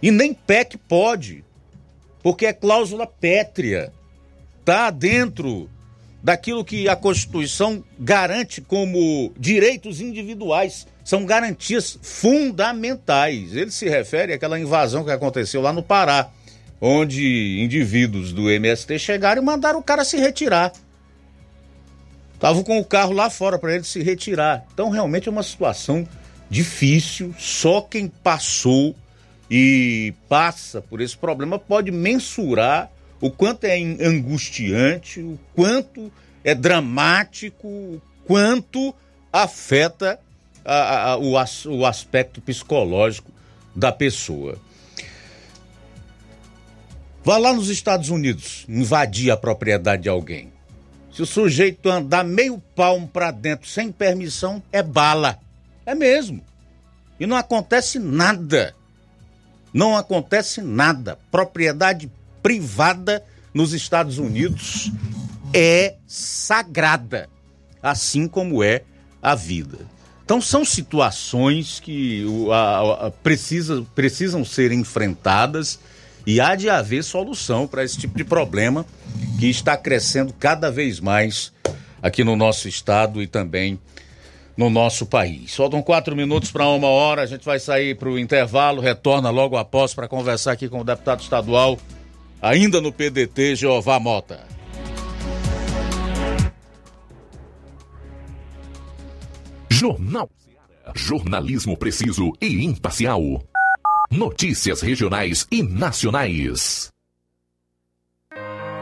E nem PEC pode, porque é cláusula pétrea. Está dentro daquilo que a Constituição garante como direitos individuais. São garantias fundamentais. Ele se refere àquela invasão que aconteceu lá no Pará, onde indivíduos do MST chegaram e mandaram o cara se retirar. Estavam com o carro lá fora para ele se retirar. Então, realmente é uma situação difícil. Só quem passou e passa por esse problema pode mensurar o quanto é angustiante, o quanto é dramático, o quanto afeta a- a- o, as- o aspecto psicológico da pessoa. Vá lá nos Estados Unidos invadir a propriedade de alguém. Se o sujeito andar meio palmo para dentro sem permissão, é bala. É mesmo. E não acontece nada. Não acontece nada. Propriedade privada nos Estados Unidos é sagrada, assim como é a vida. Então são situações que precisa- precisam ser enfrentadas e há de haver solução para esse tipo de problema que está crescendo cada vez mais aqui no nosso estado e também no nosso país. Faltam quatro minutos para uma hora, a gente vai sair para o intervalo, retorna logo após para conversar aqui com o deputado estadual, ainda no PDT, Jeová Mota. Jornal. Jornalismo preciso e imparcial. Notícias regionais e nacionais.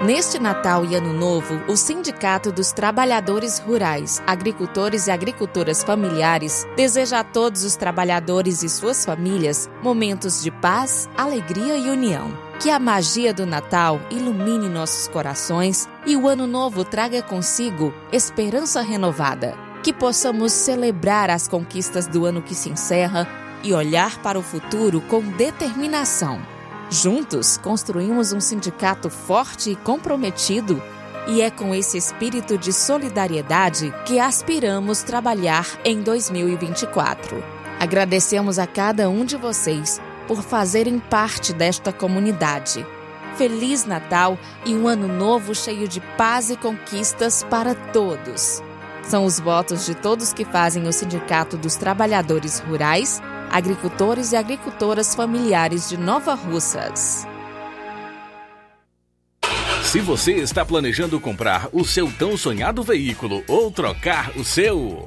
Neste Natal e Ano Novo, o Sindicato dos Trabalhadores Rurais, Agricultores e Agricultoras Familiares deseja a todos os trabalhadores e suas famílias momentos de paz, alegria e união. Que a magia do Natal ilumine nossos corações e o Ano Novo traga consigo esperança renovada. Que possamos celebrar as conquistas do ano que se encerra e olhar para o futuro com determinação. Juntos, construímos um sindicato forte e comprometido, e é com esse espírito de solidariedade que aspiramos trabalhar em 2024. Agradecemos a cada um de vocês por fazerem parte desta comunidade. Feliz Natal e um ano novo cheio de paz e conquistas para todos. São os votos de todos que fazem o Sindicato dos Trabalhadores Rurais, Agricultores e Agricultoras Familiares de Nova Russas. Se você está planejando comprar o seu tão sonhado veículo ou trocar o seu,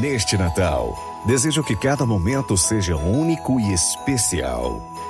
Neste Natal, desejo que cada momento seja único e especial.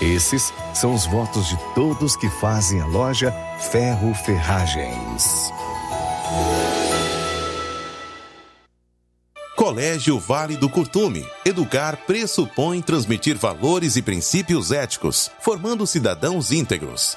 Esses são os votos de todos que fazem a loja Ferro Ferragens. Colégio Vale do Curtume. Educar pressupõe transmitir valores e princípios éticos, formando cidadãos íntegros.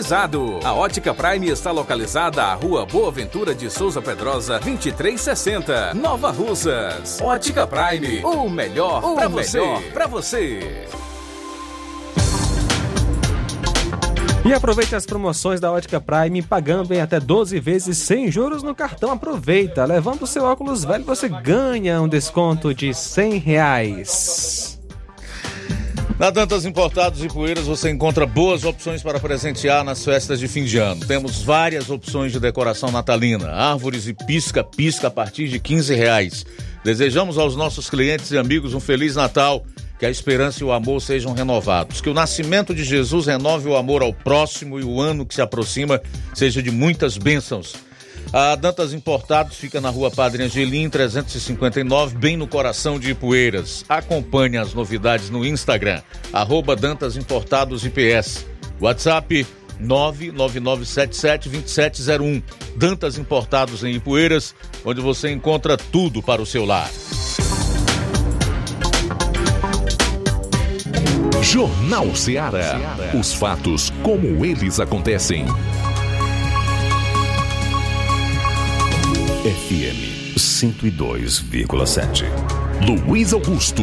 climatizado. A Ótica Prime está localizada à Rua Boa Ventura de Souza Pedrosa, 2360, Nova Russas. Ótica Prime, o melhor para você. Pra você. E aproveite as promoções da Ótica Prime pagando em até 12 vezes sem juros no cartão. Aproveita! Levando o seu óculos velho, você ganha um desconto de 100 reais. Na Dantas Importados e Poeiras você encontra boas opções para presentear nas festas de fim de ano. Temos várias opções de decoração natalina, árvores e pisca-pisca a partir de 15 reais. Desejamos aos nossos clientes e amigos um Feliz Natal, que a esperança e o amor sejam renovados. Que o nascimento de Jesus renove o amor ao próximo e o ano que se aproxima seja de muitas bênçãos. A Dantas Importados fica na rua Padre Angelim, 359, bem no coração de Ipueiras. Acompanhe as novidades no Instagram, arroba Dantas Importados IPS. WhatsApp 999772701. Dantas Importados em Ipueiras, onde você encontra tudo para o seu lar. Jornal Ceará. Os fatos como eles acontecem. FM 102,7. Luiz Augusto.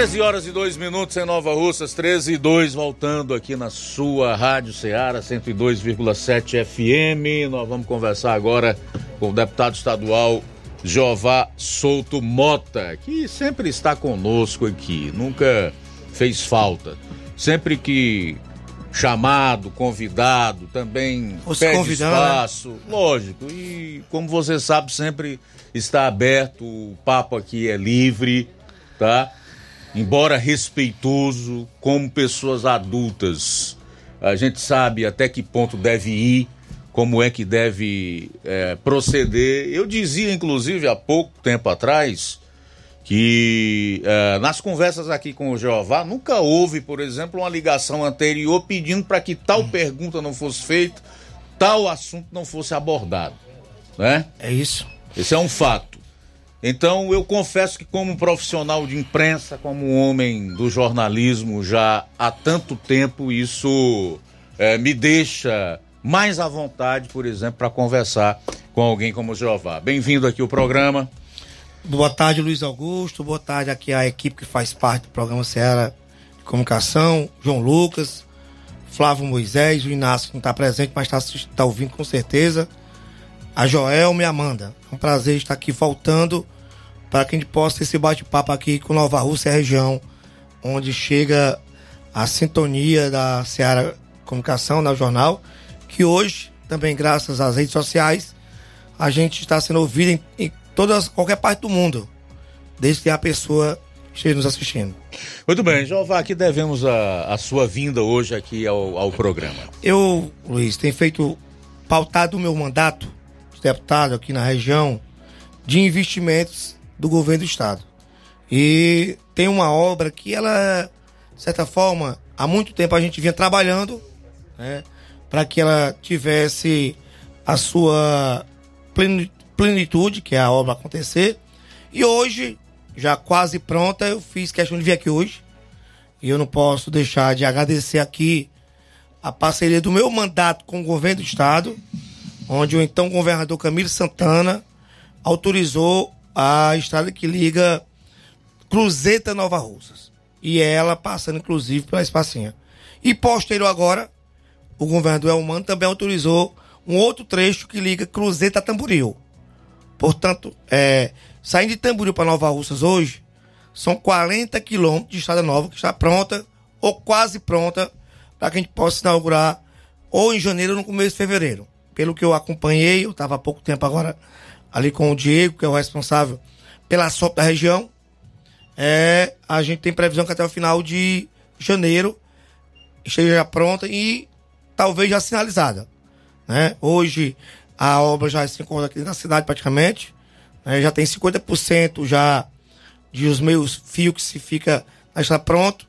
Treze horas e dois minutos em Nova Russas, 13 e 2, voltando aqui na sua Rádio Ceará 102,7 FM. Nós vamos conversar agora com o deputado estadual Jová Souto Mota, que sempre está conosco aqui, nunca fez falta. Sempre que chamado, convidado, também Fosse pede convidando, né? espaço, lógico. E como você sabe, sempre está aberto, o papo aqui é livre, tá? Embora respeitoso, como pessoas adultas, a gente sabe até que ponto deve ir, como é que deve é, proceder. Eu dizia, inclusive, há pouco tempo atrás, que é, nas conversas aqui com o Jeová nunca houve, por exemplo, uma ligação anterior pedindo para que tal pergunta não fosse feita, tal assunto não fosse abordado, né? É isso. Esse é um fato. Então eu confesso que como profissional de imprensa, como homem do jornalismo já há tanto tempo, isso é, me deixa mais à vontade, por exemplo, para conversar com alguém como o Jeová. Bem-vindo aqui ao programa. Boa tarde, Luiz Augusto. Boa tarde aqui à equipe que faz parte do programa Ceará de Comunicação, João Lucas, Flávio Moisés, o Inácio não está presente, mas está tá ouvindo com certeza. A Joelma e a Amanda. É um prazer estar aqui voltando para que a gente possa ter esse bate-papo aqui com Nova Rússia a região, onde chega a sintonia da Ceará Comunicação, o jornal, que hoje, também graças às redes sociais, a gente está sendo ouvido em, em todas, qualquer parte do mundo, desde que a pessoa esteja nos assistindo. Muito bem, Jeová, aqui devemos a, a sua vinda hoje aqui ao, ao programa. Eu, Luiz, tenho feito pautado o meu mandato deputado aqui na região de investimentos do governo do estado. E tem uma obra que ela, de certa forma, há muito tempo a gente vinha trabalhando, né, para que ela tivesse a sua pleni- plenitude, que é a obra acontecer. E hoje, já quase pronta, eu fiz questão de vir aqui hoje. E eu não posso deixar de agradecer aqui a parceria do meu mandato com o governo do estado, onde o então governador Camilo Santana autorizou a estrada que liga Cruzeta Nova Russas. E ela passando, inclusive, pela Espacinha. E posterior agora, o governador Elmano também autorizou um outro trecho que liga Cruzeta a Tamboril. Portanto, é, saindo de Tamboril para Nova Russas hoje, são 40 quilômetros de estrada nova que está pronta ou quase pronta para que a gente possa inaugurar ou em janeiro ou no começo de fevereiro. Pelo que eu acompanhei, eu estava há pouco tempo agora ali com o Diego, que é o responsável pela SOP da região. É, a gente tem previsão que até o final de janeiro esteja pronta e talvez já sinalizada. Né? Hoje a obra já se encontra aqui na cidade praticamente. né? Já tem 50% já de os meus fios que se fica já está pronto.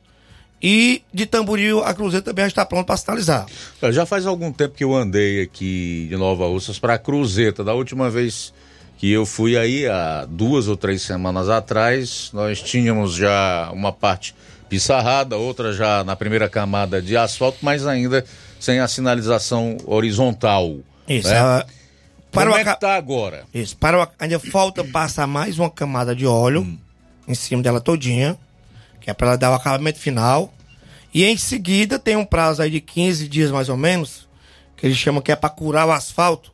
E de Tamboril a Cruzeiro também já está pronto para sinalizar. Já faz algum tempo que eu andei aqui de Nova Russas para Cruzeta. Da última vez que eu fui aí, há duas ou três semanas atrás, nós tínhamos já uma parte pissarrada, outra já na primeira camada de asfalto, mas ainda sem a sinalização horizontal. Isso. né? ah, Como o é que aca- tá agora? Isso. Para o, ainda falta passar mais uma camada de óleo Hum. em cima dela todinha, que é para ela dar o acabamento final. E em seguida tem um prazo aí de 15 dias mais ou menos, que eles chamam que é para curar o asfalto.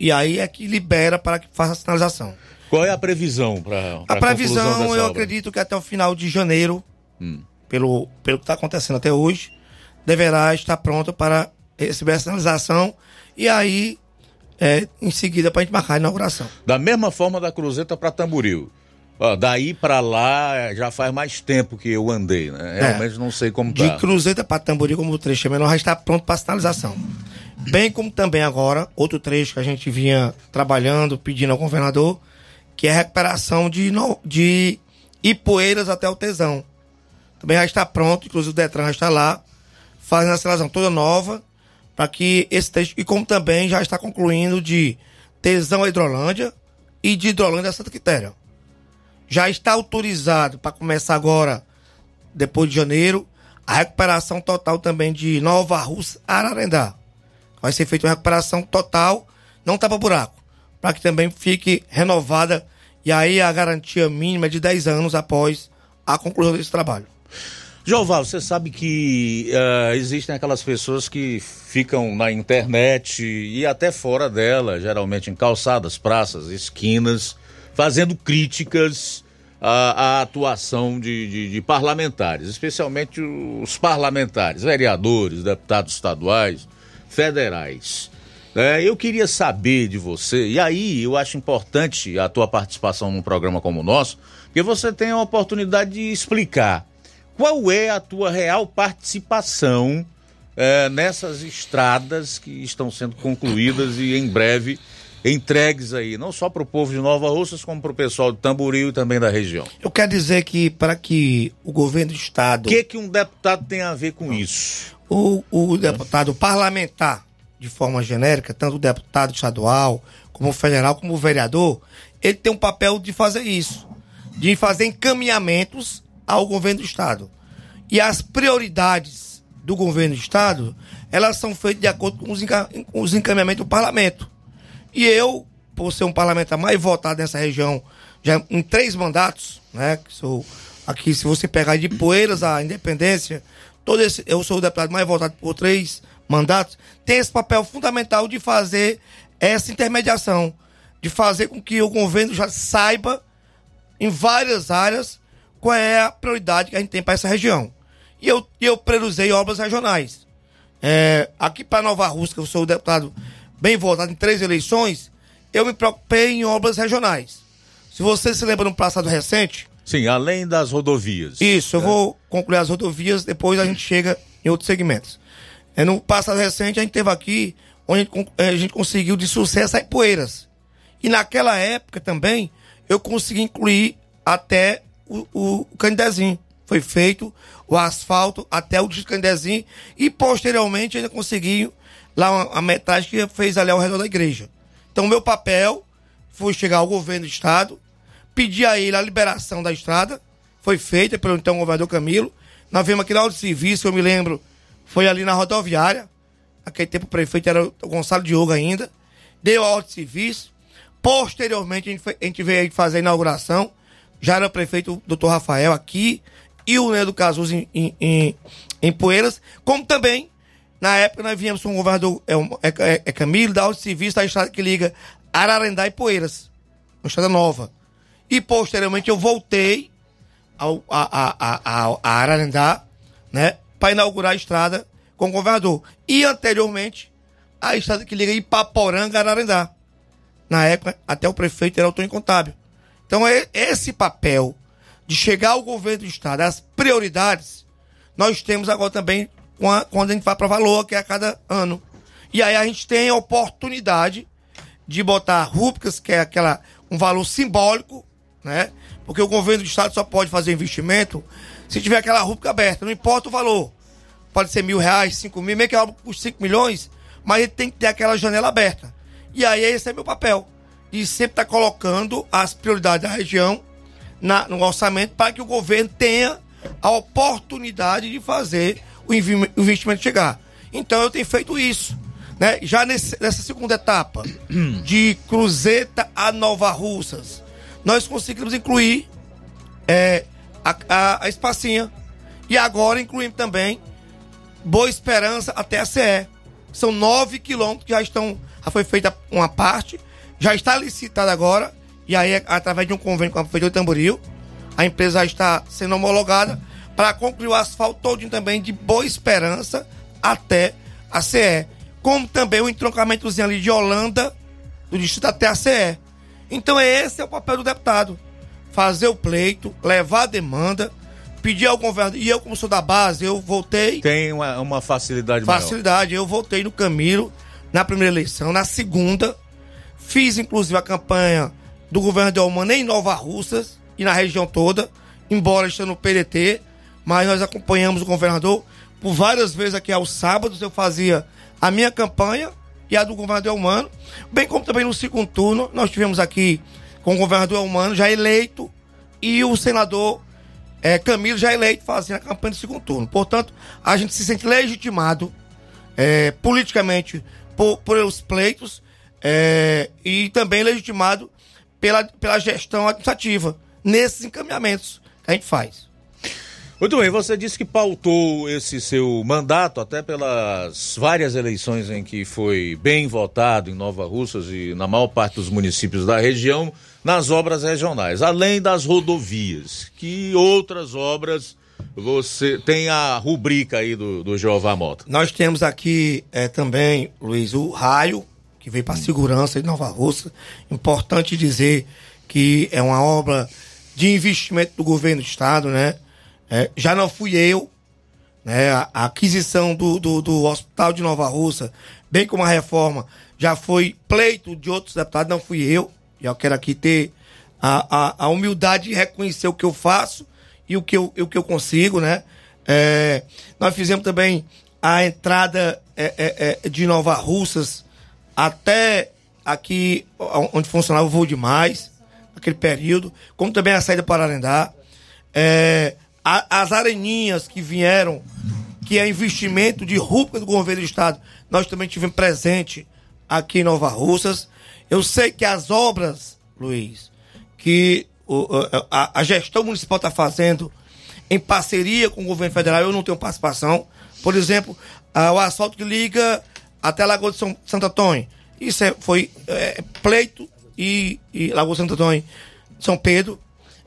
E aí é que libera para que faça a sinalização. Qual é a previsão para A previsão, eu acredito que até o final de janeiro, Hum. pelo, pelo que está acontecendo até hoje, deverá estar pronta para receber a sinalização. E aí, é, em seguida, para a gente marcar a inauguração. Da mesma forma da Cruzeta para Tamboril. Ó, daí para lá eh, já faz mais tempo que eu andei, né? Realmente não sei como De tá. Cruzeta para Tamboril, como o trecho é menor, já está pronto para sinalização. Bem como também agora, outro trecho que a gente vinha trabalhando, pedindo ao governador, que é a recuperação de, no- de Ipueiras até o Tesão. Também já está pronto, inclusive o Detran já está lá, fazendo a sinalização toda nova, para que esse trecho, e como também já está concluindo de Tesão a Hidrolândia e de Hidrolândia a Santa Quitéria. Já está autorizado para começar agora, depois de janeiro, a recuperação total também de Nova Rússia Ararendá. Vai ser feita uma recuperação total, não tapa buraco, para que também fique renovada e aí a garantia mínima de 10 anos após a conclusão desse trabalho. Joval, você sabe que uh, existem aquelas pessoas que ficam na internet e até fora dela, geralmente em calçadas, praças, esquinas, fazendo críticas à, à atuação de, de, de, parlamentares, especialmente os parlamentares, vereadores, deputados estaduais, federais. É, eu queria saber de você, e aí eu acho importante a tua participação num programa como o nosso, porque você tem a oportunidade de explicar qual é a tua real participação é, nessas estradas que estão sendo concluídas e em breve entregues aí, não só para o povo de Nova Russas, como para o pessoal de Tamboril e também da região. Eu quero dizer que para que o governo do estado. O que, que um deputado tem a ver com isso? O, o deputado parlamentar de forma genérica, tanto o deputado estadual, como o federal, como o vereador, ele tem um papel de fazer isso, de fazer encaminhamentos ao governo do estado. E as prioridades do governo do estado, elas são feitas de acordo com os encaminhamentos do parlamento. E eu, por ser um parlamentar mais votado nessa região, já em três mandatos, né, que sou aqui, se você pegar de Poeiras a Independência, todo esse, eu sou o deputado mais votado por três mandatos, tem esse papel fundamental de fazer essa intermediação, de fazer com que o governo já saiba em várias áreas qual é a prioridade que a gente tem para essa região. E eu, eu priorizei obras regionais. É, aqui para Nova Rússia, eu sou o deputado bem votado em três eleições, eu me preocupei em obras regionais. Se você se lembra no passado recente. Sim, além das rodovias. Isso, eu né? vou concluir as rodovias, depois a gente chega em outros segmentos. É, no passado recente, a gente teve aqui, onde a gente conseguiu de sucesso as Poeiras. E naquela época também, eu consegui incluir até o, o, o Candezinho. Foi feito o asfalto até o Distrito Candezinho e posteriormente ainda consegui lá a metragem que fez ali ao redor da igreja. Então, meu papel foi chegar ao governo do estado, pedir a ele a liberação da estrada, foi feita pelo então governador Camilo. Nós vimos aqui na hora de serviço, eu me lembro, foi ali na rodoviária. Aquele tempo o prefeito era o Gonçalo Diogo ainda. Deu a ordem de serviço. Posteriormente, a gente, foi, a gente veio fazer a inauguração. Já era o prefeito o doutor Rafael aqui e o Nedo Casus em, em, em, em Poeiras. Como também, na época, nós viemos com o governador é, é, é Camilo, da de serviço da estrada que liga Ararendá e Poeiras. Uma estrada nova. E posteriormente eu voltei ao, a, a, a, a Ararendá, né? para inaugurar a estrada com o governador. E anteriormente, a estrada que liga Ipaporanga a Ararendá. Na época, até o prefeito era autor contábil. Então, é esse papel de chegar ao governo do estado, as prioridades, nós temos agora também quando a gente vai para valor, que é a cada ano. E aí a gente tem a oportunidade de botar rúbricas, que é aquela um valor simbólico, né? Porque o governo do estado só pode fazer investimento se tiver aquela rúbrica aberta, não importa o valor. Pode ser mil reais, cinco mil, meio que algo por cinco milhões, mas ele tem que ter aquela janela aberta. E aí esse é meu papel. De sempre estar tá colocando as prioridades da região na, no orçamento para que o governo tenha a oportunidade de fazer o investimento chegar. Então eu tenho feito isso. Né? Já nesse, nessa segunda etapa, (clears throat) de Cruzeta a Nova Russas, nós conseguimos incluir é, a, a, a Espacinha. E agora incluímos também Boa Esperança até a CE. São nove quilômetros que já estão. Já foi feita uma parte, já está licitada agora. E aí, através de um convênio com a Prefeitura de Tamboril, a empresa já está sendo homologada para concluir o asfalto todinho também de Boa Esperança até a CE. Como também o entroncamentozinho ali de Holanda, do distrito até a CE. Então esse é o papel do deputado fazer o pleito, levar a demanda, pedir ao governador. E eu, como sou da base, eu voltei. Tem uma, uma facilidade Facilidade. Maior. Eu voltei no Camilo na primeira eleição, na segunda. Fiz, inclusive, a campanha do governador Almana em Nova Russas e na região toda. embora estando no PDT, mas nós acompanhamos o governador por várias vezes aqui aos sábados. Eu fazia a minha campanha e a do governador Humano, bem como também no segundo turno. Nós tivemos aqui com o governador Humano já eleito e o senador é, Camilo já eleito fazendo a campanha do segundo turno. Portanto, a gente se sente legitimado é, politicamente por, por os pleitos é, e também legitimado pela, pela gestão administrativa nesses encaminhamentos que a gente faz. Muito bem, você disse que pautou esse seu mandato até pelas várias eleições em que foi bem votado em Nova Russas e na maior parte dos municípios da região nas obras regionais, além das rodovias. Que outras obras você tem a rubrica aí do, do Jeová Mota? Nós temos aqui é, também, Luiz, o raio, que veio para segurança de Nova Russa. Importante dizer que é uma obra de investimento do governo do estado, né? É, já não fui eu, né? A, aquisição do, do, do, Hospital de Nova Russa, bem como a reforma, já foi pleito de outros deputados, não fui eu. Eu quero aqui ter a, a, a, humildade de reconhecer o que eu faço e o que eu, o que eu consigo, né? É, nós fizemos também a entrada é, é, é de Nova Russas até aqui onde funcionava o voo demais, naquele período, como também a saída para Arendá. É, a, as areninhas que vieram, que é investimento de rúbrica do governo do estado, nós também tivemos presente aqui em Nova Russas. Eu sei que as obras, Luiz, que o, a, a, gestão municipal está fazendo em parceria com o governo federal, eu não tenho participação. Por exemplo, o asfalto que liga até a Lagoa de São, Santo Antônio. Isso é, foi é, pleito e, e Lagoa de Santo Antônio, São Pedro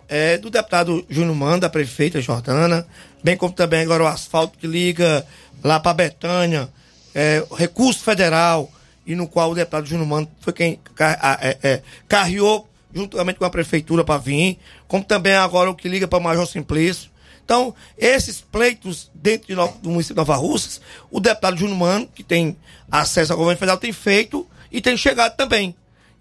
é, do deputado Júnior Manda, da prefeita Jordana, bem como também agora o asfalto que liga lá para Betânia, é, recurso federal, e no qual o deputado Júnior Manda foi quem é, é, carreou juntamente com a prefeitura para vir, como também agora o que liga para Major Simplício. Então, esses pleitos dentro de, do município de Nova Russas, o deputado Júnior Mano, que tem acesso ao governo federal, tem feito e tem chegado também.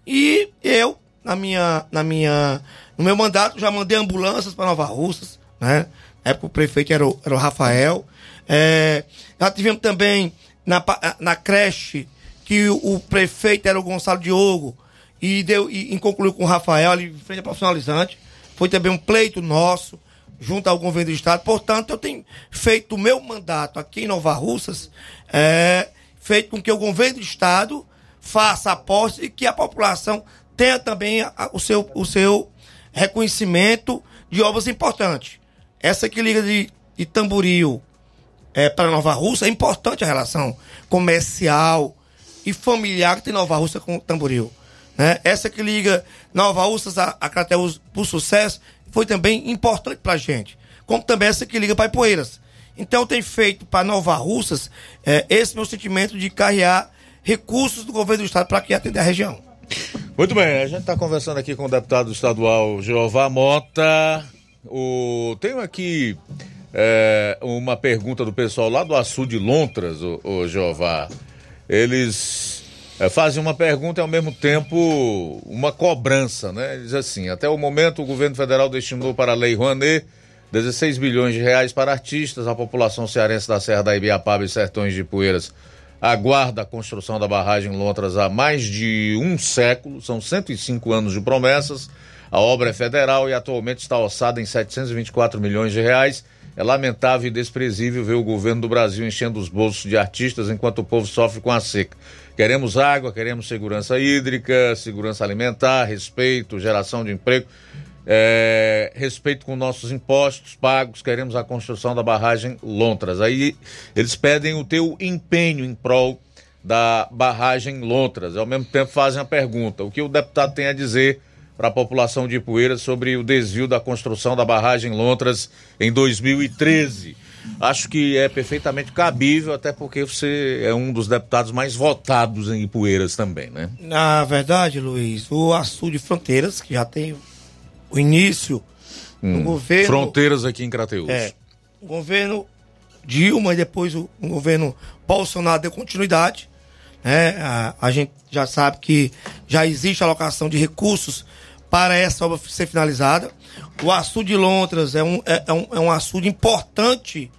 E eu, na minha, na minha no meu mandato, já mandei ambulâncias para Nova Russas, né? Na época o prefeito era o, era o Rafael. É, já tivemos também na, na creche que o, o, prefeito era o Gonçalo Diogo e, deu, e, e concluiu com o Rafael ali em frente ao profissionalizante. Foi também um pleito nosso junto ao governo do estado. Portanto, eu tenho feito o meu mandato aqui em Nova Russas, é, feito com que o governo do estado faça aposta e que a população tenha também a, o seu, o seu reconhecimento de obras importantes. Essa que liga de, Tamboril é, para Nova Rússia, é importante a relação comercial e familiar que tem Nova Rússia com Tamboril. Né? Essa que liga Nova Rússia a, a Crateus por sucesso foi também importante para a gente. Como também essa que liga para Ipueiras. Então tem feito para Nova Russas é, esse meu sentimento de carrear recursos do governo do estado para que atender a região. Muito bem, a gente está conversando aqui com o deputado estadual Jeová Mota. O... Tenho aqui é, uma pergunta do pessoal lá do Açu de Lontras, o, o Jeová. Eles é, fazem uma pergunta e ao mesmo tempo uma cobrança, né? Diz assim, até o momento o governo federal destinou para a Lei Rouanet 16 bilhões de reais para artistas, a população cearense da Serra da Ibiapaba e Sertões de Poeiras aguarda a construção da barragem Lontras há mais de um século, são 105 anos de promessas. A obra é federal e atualmente está orçada em 724 milhões de reais. É lamentável e desprezível ver o governo do Brasil enchendo os bolsos de artistas enquanto o povo sofre com a seca. Queremos água, queremos segurança hídrica, segurança alimentar, respeito, geração de emprego é, respeito com nossos impostos pagos, queremos a construção da barragem Lontras. Aí eles pedem o teu empenho em prol da barragem Lontras. Ao mesmo tempo fazem a pergunta: o que o deputado tem a dizer para a população de Ipueiras sobre o desvio da construção da barragem Lontras em 2013? Acho que é perfeitamente cabível, até porque você é um dos deputados mais votados em Ipueiras também, né? Na verdade, Luiz, o Açu de Fronteiras, que já tem o início hum, do governo. Fronteiras aqui em Crateus. É. O governo Dilma e depois o, o governo Bolsonaro deu continuidade. Né? A, a, gente já sabe que já existe alocação de recursos para essa obra ser finalizada. O açude de Lontras é um, é, é um, é um açude importante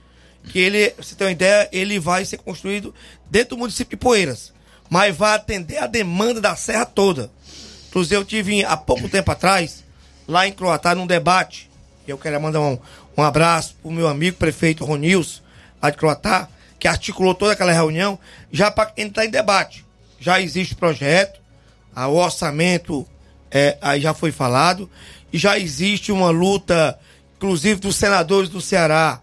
que ele, você tem uma ideia, ele vai ser construído dentro do município de Poeiras, mas vai atender a demanda da serra toda. Inclusive, eu tive há pouco tempo atrás, lá em Croatá, num debate, eu quero mandar um, um abraço pro meu amigo prefeito Ronils, lá de Croatá, que articulou toda aquela reunião, já para entrar em debate. Já existe projeto, a, o orçamento é, aí já foi falado, e já existe uma luta, inclusive dos senadores do Ceará,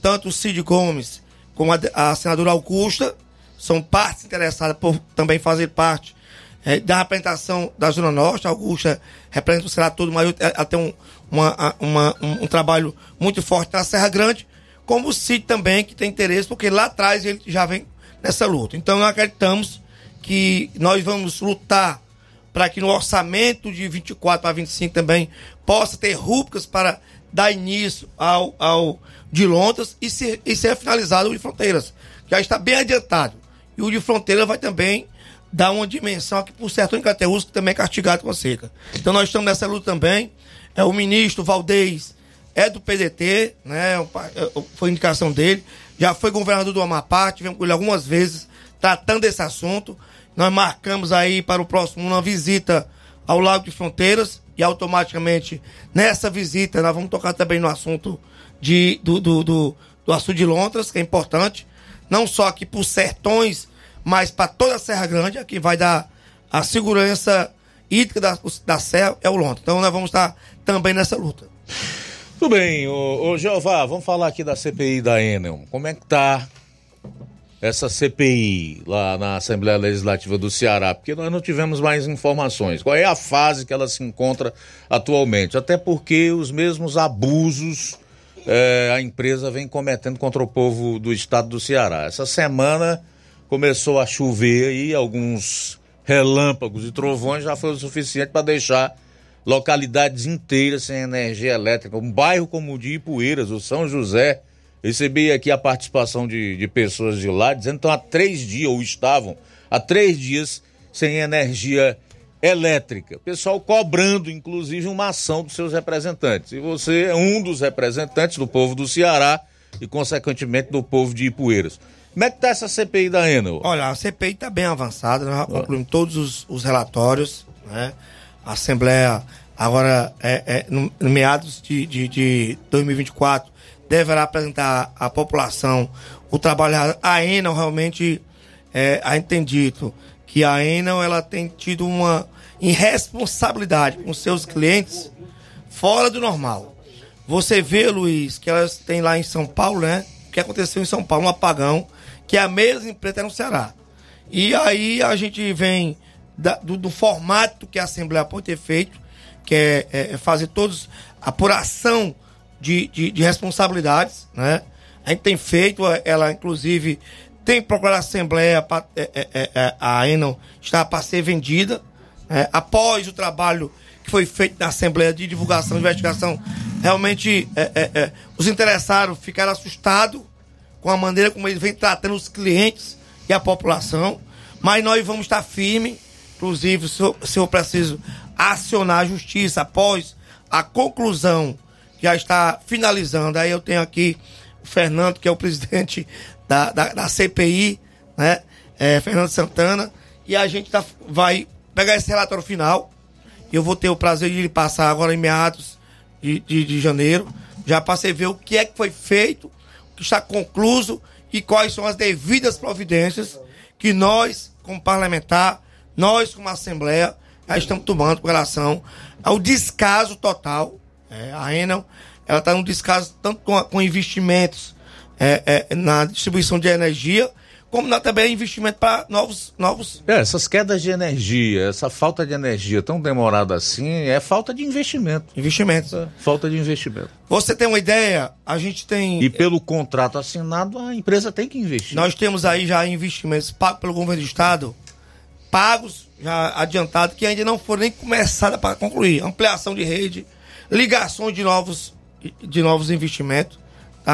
tanto o Cid Gomes como a, a senadora Augusta, são partes interessadas por também fazer parte é, da representação da Zona Norte. A Augusta representa o Ceará todo, mas ela tem um, uma, uma, um, um, trabalho muito forte na Serra Grande, como o Cid também, que tem interesse, porque lá atrás ele já vem nessa luta. Então nós acreditamos que nós vamos lutar para que no orçamento de 24 para 25 também possa ter rúbricas para dar início ao, ao de Londres e ser, e ser finalizado o de Fronteiras. Já está bem adiantado. E o de Fronteira vai também dar uma dimensão aqui por certo em Cateus, que também é castigado com a seca. Então nós estamos nessa luta também. É o ministro Valdez é do PDT, né? É foi indicação dele. Já foi governador do Amapá, tivemos com ele algumas vezes tratando desse assunto. Nós marcamos aí para o próximo uma visita ao Lago de Fronteiras e automaticamente nessa visita nós vamos tocar também no assunto de, do, do, do, do açude de Lontras, que é importante, não só aqui para os sertões, mas para toda a Serra Grande, aqui vai dar a segurança hídrica da, da Serra, é o Lontras. Então nós vamos estar também nessa luta. Tudo bem, ô, ô Jeová, vamos falar aqui da CPI da Enel. Como é que tá essa CPI lá na Assembleia Legislativa do Ceará? Porque nós não tivemos mais informações. Qual é a fase que ela se encontra atualmente? Até porque os mesmos abusos é, a empresa vem cometendo contra o povo do estado do Ceará. Essa semana começou a chover e alguns relâmpagos e trovões já o suficiente para deixar localidades inteiras sem energia elétrica. Um bairro como o de Ipueiras, o São José, recebi aqui a participação de, de pessoas de lá dizendo que estão há três dias, ou estavam há três dias, sem energia elétrica elétrica. Pessoal cobrando, inclusive, uma ação dos seus representantes. E você é um dos representantes do povo do Ceará e, consequentemente, do povo de Ipueiras. Como é que está essa CPI da Enel? Olha, a CPI está bem avançada, nós já concluímos todos os, os, relatórios, né? A Assembleia, agora, é, é no, no, meados de, de, de 2024, deverá apresentar à população o trabalho. A Enel realmente é, a entendido que a Enel ela tem tido uma irresponsabilidade com seus clientes fora do normal. Você vê, Luiz, que elas têm lá em São Paulo, né? O que aconteceu em São Paulo, um apagão, que é a mesma empresa no Ceará. E aí a gente vem da, do, do, formato que a Assembleia pode ter feito, que é, é, é fazer todos apuração de, de, de responsabilidades, né? A gente tem feito, ela inclusive tem procurado a Assembleia, pra, é, é, é, é a Enel está para ser vendida. É, após o trabalho que foi feito na Assembleia de Divulgação e Investigação, realmente é, os interessados ficaram assustados com a maneira como eles vêm tratando os clientes e a população. Mas nós vamos estar firmes, inclusive, se eu, se eu preciso acionar a justiça após a conclusão já está finalizando. Aí eu tenho aqui o Fernando, que é o presidente (laughs) da, da, da CPI, né? É, Fernando Santana, e a gente tá, vai pegar esse relatório final. Eu vou ter o prazer de lhe passar agora em meados de, de, de janeiro, já para você ver o que é que foi feito, que está concluso e quais são as devidas providências que nós, como parlamentar, nós, como Assembleia, já estamos tomando com relação ao descaso total. É, a Enel, ela está num descaso tanto com, com investimentos é, é, na distribuição de energia, como na, também investimento para novos, novos. É, essas quedas de energia, essa falta de energia tão demorada assim, é falta de investimento. Investimento. É, falta de investimento. Você tem uma ideia? A gente tem. E pelo contrato assinado, a empresa tem que investir. Nós temos aí já investimentos pagos pelo governo do estado, pagos já adiantados, que ainda não foram nem começados para concluir. Ampliação de rede, ligações de novos, de novos investimentos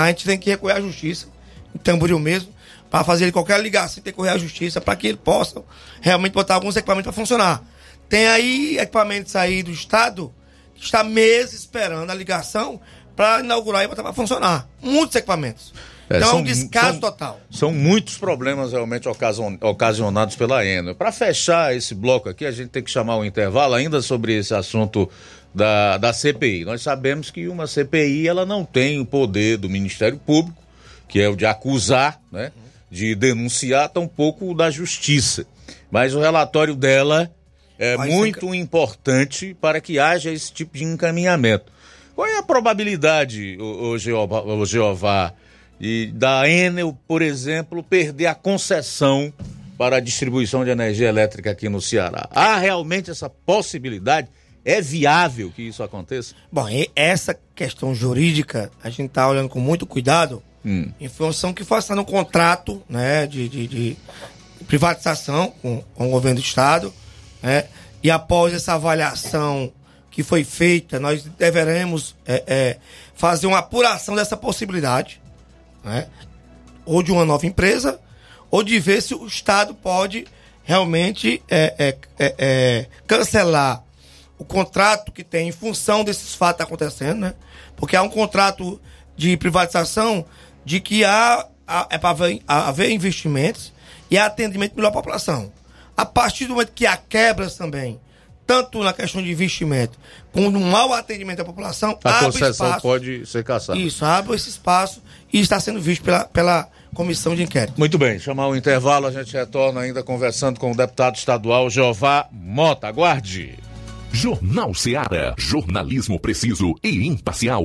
a gente tem que recorrer à justiça, em Tamboril mesmo, para fazer qualquer ligação, tem que recorrer à justiça para que ele possa realmente botar alguns equipamentos para funcionar. Tem aí equipamentos aí do Estado que está meses esperando a ligação para inaugurar e botar para funcionar. Muitos equipamentos. É, então é são- um descaso são- total. São muitos problemas realmente ocasion- ocasionados pela Enel. Para fechar esse bloco aqui, a gente tem que chamar um intervalo ainda sobre esse assunto da, da CPI. Nós sabemos que uma CPI ela não tem o poder do Ministério Público, que é o de acusar, né, de denunciar, tampouco o da Justiça. Mas o relatório dela é muito importante para que haja esse tipo de encaminhamento. Qual é a probabilidade, ô, ô Jeová, e da Enel, por exemplo, perder a concessão para a distribuição de energia elétrica aqui no Ceará? Há realmente essa possibilidade? É viável que isso aconteça? Bom, essa questão jurídica, a gente está olhando com muito cuidado, Hum. em função que assinado um contrato né, de, de- de privatização com, com o governo do Estado, né, e após essa avaliação que foi feita, nós deveremos é, é, fazer uma apuração dessa possibilidade, né, ou de uma nova empresa, ou de ver se o Estado pode realmente é, é, é, é, cancelar o contrato que tem em função desses fatos acontecendo, né? Porque há um contrato de privatização de que há, há- é para haver, haver investimentos e há atendimento melhor à população. A partir do momento que há quebras também, tanto na questão de investimento como no mau atendimento à população, A abre concessão espaço. pode ser caçada. Isso, abre esse espaço e está sendo visto pela, pela comissão de inquérito. Muito bem, chamar o intervalo, a gente retorna ainda conversando com o deputado estadual Jeová Mota. Aguarde. Jornal Seara. Jornalismo preciso e imparcial.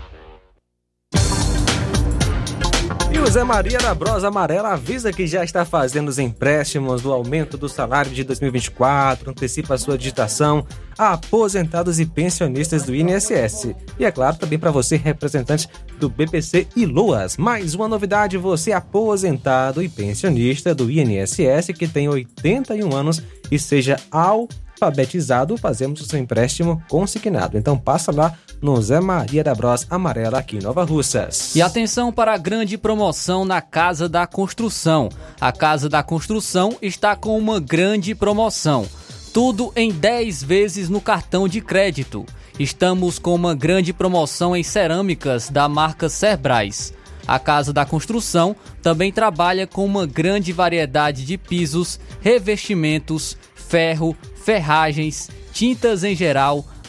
E o Zé Maria da Brosa Amarela avisa que já está fazendo os empréstimos do aumento do salário de 2024, antecipa a sua digitação a aposentados e pensionistas do INSS. E é claro, também para você, representante do BPC e Luas. Mais uma novidade, você aposentado e pensionista do INSS que tem 81 anos e seja alfabetizado, fazemos o seu empréstimo consignado. Então passa lá no Zé Maria da Bros Amarela aqui em Nova Russas. E atenção para a grande promoção na Casa da Construção. A Casa da Construção está com uma grande promoção. Tudo em 10 vezes no cartão de crédito. Estamos com uma grande promoção em cerâmicas da marca Cerbrais. A Casa da Construção também trabalha com uma grande variedade de pisos, revestimentos, ferro, ferragens, tintas em geral,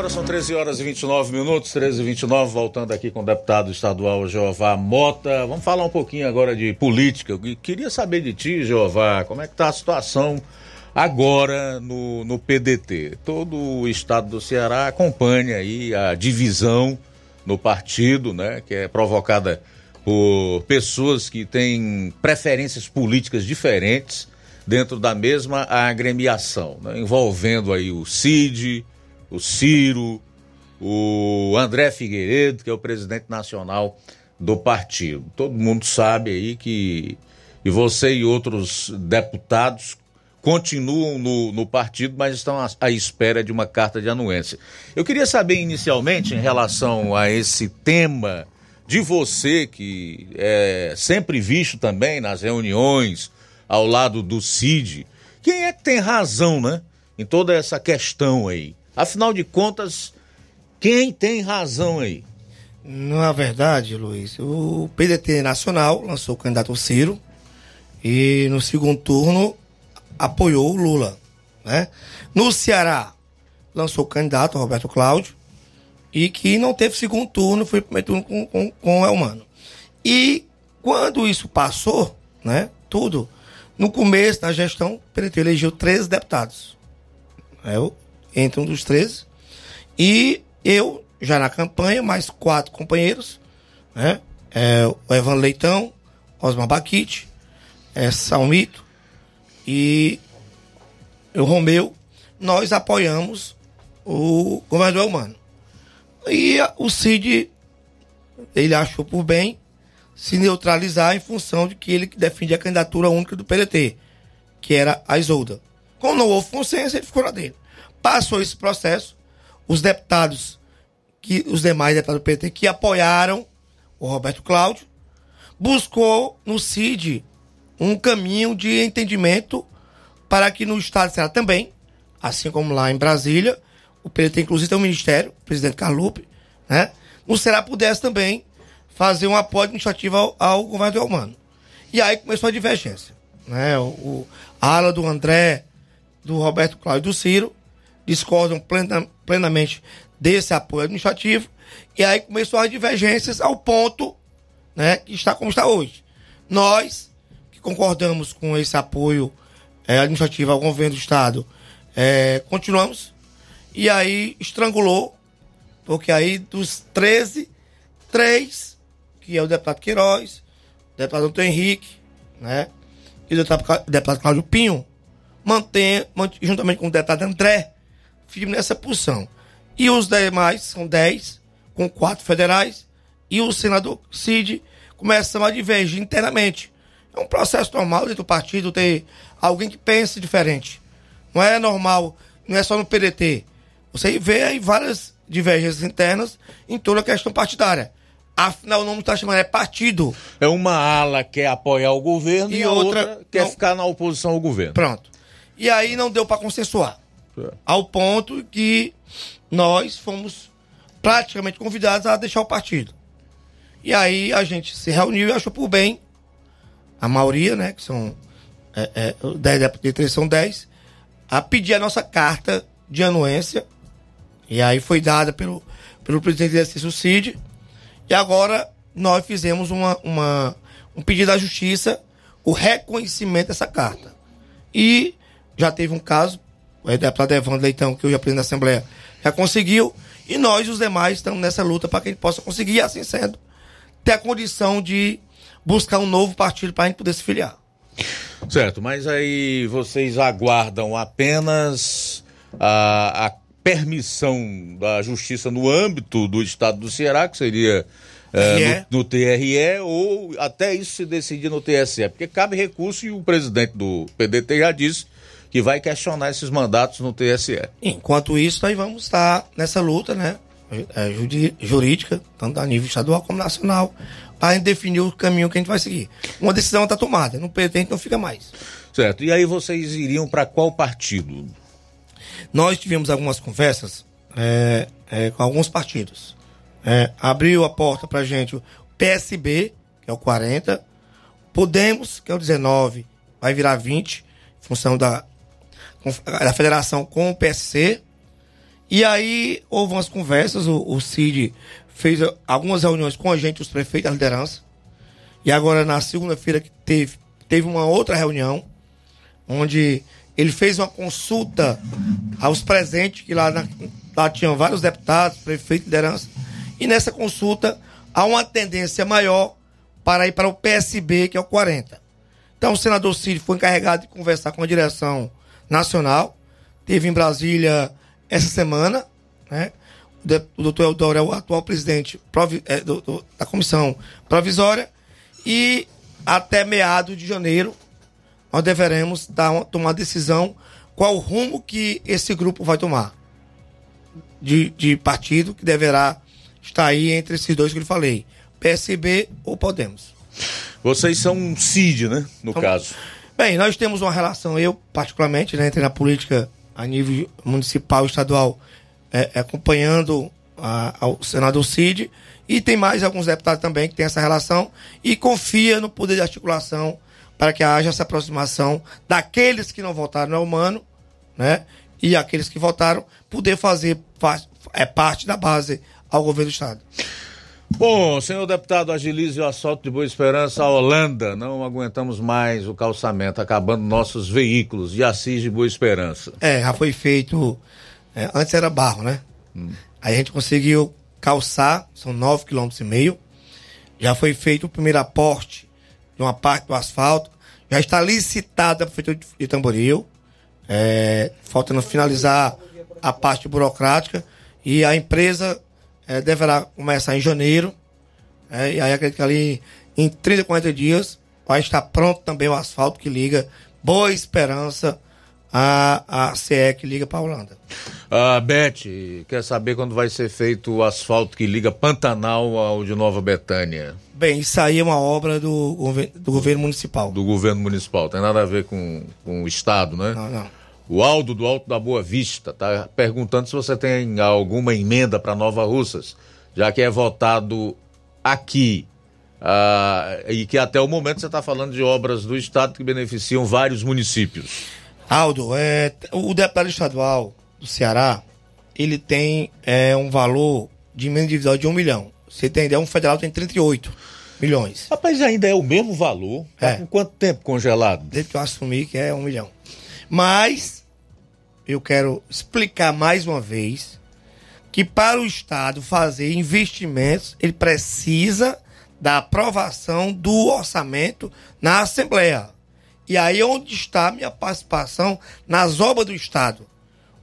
Agora são 13 horas e 29 minutos, 13 e 29, voltando aqui com o deputado estadual Jeová Mota. Vamos falar um pouquinho agora de política. Eu queria saber de ti, Jeová, como é que está a situação agora no, no PDT. Todo o estado do Ceará acompanha aí a divisão no partido, né, que é provocada por pessoas que têm preferências políticas diferentes dentro da mesma agremiação, né, envolvendo aí o CID, o Ciro, o André Figueiredo, que é o presidente nacional do partido. Todo mundo sabe aí que e você e outros deputados continuam no, no partido, mas estão à, à, espera de uma carta de anuência. Eu queria saber inicialmente, em relação a esse tema, de você, que é sempre visto também nas reuniões ao lado do CID, quem é que tem razão, né? Em toda essa questão aí. Afinal de contas, quem tem razão aí? Na verdade, Luiz, o PDT Nacional lançou o candidato Ciro e no segundo turno apoiou o Lula. Né? No Ceará, lançou o candidato Roberto Cláudio e que não teve segundo turno, foi primeiro turno com, com, com o Elmano. E quando isso passou, né, tudo, no começo da gestão, o PDT elegeu 13 deputados. Eu entre um dos 13. E eu, já na campanha, mais quatro companheiros, né? É, o Evan Leitão, Osmar Baquite, é, Salmito e o Romeu, nós apoiamos o governador humano. E o Cid, ele achou por bem se neutralizar em função de que ele defende a candidatura única do PDT, que era a Isolda. Como não houve consenso, ele ficou na dele. Passou esse processo, os deputados, que os demais deputados do PT que apoiaram o Roberto Cláudio, buscou no CID um caminho de entendimento para que no Estado Ceará também, assim como lá em Brasília, o PT inclusive tem um ministério, o presidente Carlupe, né? No Ceará pudesse também fazer um apoio administrativo ao, ao governo humano. E aí começou a divergência. Né? O, o, a ala do André, do Roberto Cláudio e do Ciro discordam plena, plenamente desse apoio administrativo. E aí começou as divergências ao ponto né, que está como está hoje. Nós, que concordamos com esse apoio é, administrativo ao governo do Estado, é, continuamos. E aí estrangulou, porque aí dos 13, três, que é o deputado Queiroz, o deputado Antônio Henrique, né? E o deputado, deputado Cláudio Pinho, mantém, juntamente com o deputado André, firme nessa posição. E os demais, são 10, com quatro federais, e o senador Cid começam a divergir internamente. É um processo normal dentro do partido ter alguém que pense diferente. Não é normal, não é só no PDT. Você vê aí várias divergências internas em toda a questão partidária. Afinal, o nome está chamando é partido. É uma ala que quer apoiar o governo e, e outra, outra quer não... ficar na oposição ao governo. Pronto. E aí não deu para consensuar. É. Ao ponto que nós fomos praticamente convidados a deixar o partido. E aí a gente se reuniu e achou por bem, a maioria, né, que são é, é, 10 deputados, são 10, a pedir a nossa carta de anuência. E aí foi dada pelo, pelo presidente do exercício CID. E agora nós fizemos uma, uma, um pedido à justiça, o reconhecimento dessa carta. E já teve um caso, o deputado Evandro Leitão, que hoje é presidente da Assembleia, já conseguiu. E nós, os demais, estamos nessa luta para que a gente possa conseguir, e assim sendo, ter a condição de buscar um novo partido para a gente poder se filiar. Certo, mas aí vocês aguardam apenas a, a permissão da justiça no âmbito do estado do Ceará, que seria é, no, no, TRE, ou até isso se decidir no TSE, porque cabe recurso e o presidente do PDT já disse que vai questionar esses mandatos no TSE. Enquanto isso, nós vamos estar nessa luta, né? É, jurídica, tanto a nível estadual como nacional, para definir o caminho que a gente vai seguir. Uma decisão está tomada, no presidente não fica mais. Certo. E aí vocês iriam para qual partido? Nós tivemos algumas conversas é, é, com alguns partidos. É, abriu a porta para gente o PSB, que é o 40, Podemos, que é o 19, vai virar 20, em função da, da federação com o PSC. E aí houve umas conversas, o, o CID fez algumas reuniões com a gente, os prefeitos, a liderança. E agora na segunda-feira que teve, teve uma outra reunião, onde ele fez uma consulta aos presentes, que lá, na, lá tinham vários deputados, prefeitos, liderança e nessa consulta há uma tendência maior para ir para o PSB, que é o 40. Então o senador Cid foi encarregado de conversar com a direção nacional. Teve em Brasília essa semana, né? O doutor Eudoro é o atual presidente é, da comissão provisória. E até meado de janeiro nós deveremos dar, tomar uma decisão qual o rumo que esse grupo vai tomar de, de partido que deverá está aí entre esses dois que eu falei, PSB ou Podemos. Vocês são um CID, né? No então, caso. Bem, nós temos uma relação, eu particularmente, né, entre na política a nível municipal e estadual, é, é, acompanhando a, ao senador Cid, e tem mais alguns deputados também que tem essa relação, e confia no poder de articulação para que haja essa aproximação daqueles que não votaram no humano, né? E aqueles que votaram, poder fazer é parte da base ao governo do Estado. Bom, senhor deputado, agilize o assalto de Boa Esperança à Holanda. Não aguentamos mais o calçamento, acabando nossos veículos de Assis de Boa Esperança. É, já foi feito. É, antes era barro, né? Hum. Aí a gente conseguiu calçar, são 9,5 km. e meio. Já foi feito o primeiro aporte de uma parte do asfalto. Já está licitada a Prefeitura de Tamboril. É, faltando finalizar a parte burocrática. E a empresa é, deverá começar em janeiro. É, e aí acredito que ali em 30, 40 dias vai estar pronto também o asfalto que liga Boa Esperança a, a CE que liga para a Holanda. Ah, Beth, quer saber quando vai ser feito o asfalto que liga Pantanal ao de Nova Betânia? Bem, isso aí é uma obra do, do governo municipal. Do governo municipal, tem nada a ver com, com o Estado, né? Não, não. O Aldo do Alto da Boa Vista está perguntando se você tem alguma emenda para Nova Russas, já que é votado aqui. Ah, e que até o momento você está falando de obras do Estado que beneficiam vários municípios. Aldo, é, o deputado estadual do Ceará, ele tem é, um valor de emenda individual de um milhão. Você tem ideia, um federal tem 38 milhões. Rapaz, ainda é o mesmo valor? Tá é. com quanto tempo congelado? Desde que eu assumi que é um milhão. Mas eu quero explicar mais uma vez que para o Estado fazer investimentos, ele precisa da aprovação do orçamento na Assembleia. E aí onde está a minha participação nas obras do Estado?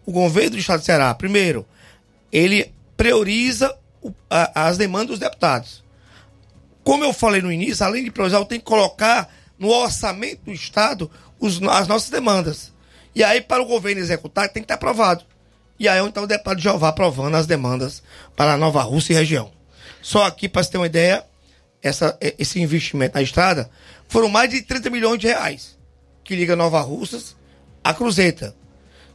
O governo do Estado Ceará, primeiro, ele prioriza o, a, as demandas dos deputados. Como eu falei no início, além de priorizar, eu tenho que colocar no orçamento do Estado os, as nossas demandas. E aí, para o governo executar, tem que estar aprovado. E aí, então, o deputado Jeová aprovando as demandas para Nova Rússia e região. Só aqui, para você ter uma ideia, essa, esse investimento na estrada foram mais de 30 milhões de reais que liga Nova Russas a Cruzeta.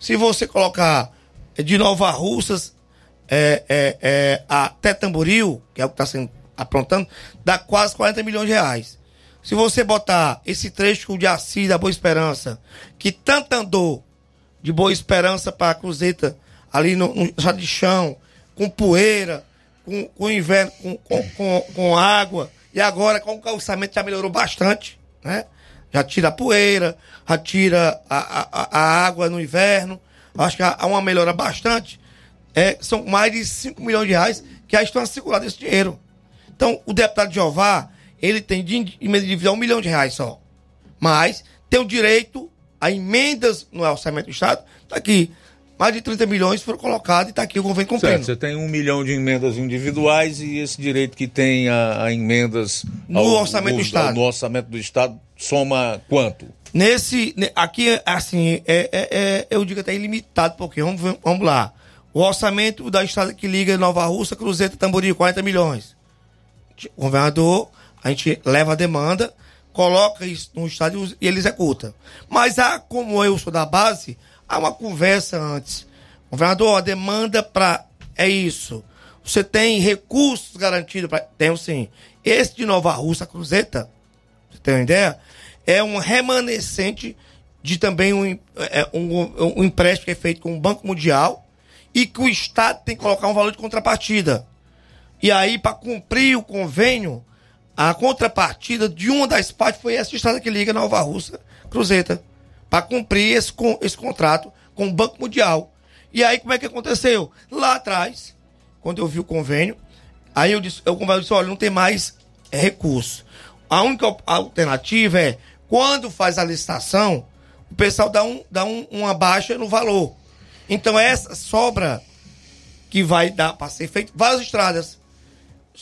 Se você colocar de Nova Russas é, é, é, até Tamboril, que é o que está sendo aprontando, dá quase 40 milhões de reais. Se você botar esse trecho de Assis da Boa Esperança, que tanto andou de Boa Esperança para Cruzeta, ali no, no de chão, com poeira, com, com inverno, com, com, com, com água, e agora com o calçamento já melhorou bastante, né? Já tira a poeira, já tira a, a, a água no inverno. Acho que há uma melhora bastante. É, são mais de 5 milhões de reais que já estão assegurados esse dinheiro. Então, o deputado Jeová, ele tem de emenda individual um milhão de reais só. Mas tem o direito a emendas no orçamento do Estado. Está aqui. Mais de 30 milhões foram colocados e está aqui o governo cumprindo. Certo, você tem um milhão de emendas individuais e esse direito que tem a, a emendas no ao, orçamento do Estado. No orçamento do Estado soma quanto? Nesse. Aqui, assim, é, é, é eu digo até ilimitado, porque vamos, vamos lá. O orçamento da estrada que liga Nova Russa, Cruzeiro Tamboril, 40 milhões. O governador, a gente leva a demanda, coloca isso no estado e ele executa. Mas há, como eu sou da base, há uma conversa antes. Governador, a demanda para. É isso. Você tem recursos garantidos para. Tenho sim. Esse de Nova Russa, Cruzeta, você tem uma ideia? É um remanescente de também um, é, um, um empréstimo que é feito com o Banco Mundial e que o Estado tem que colocar um valor de contrapartida. E aí, para cumprir o convênio, a contrapartida de uma das partes foi essa estrada que liga Nova Russa, Cruzeta, para cumprir esse, esse contrato com o Banco Mundial. E aí, como é que aconteceu? Lá atrás, quando eu vi o convênio, aí eu disse, eu disse, olha, não tem mais recurso. A única alternativa é, quando faz a licitação, o pessoal dá, um, dá um, uma baixa no valor. Então, essa sobra que vai dar para ser feito, várias estradas.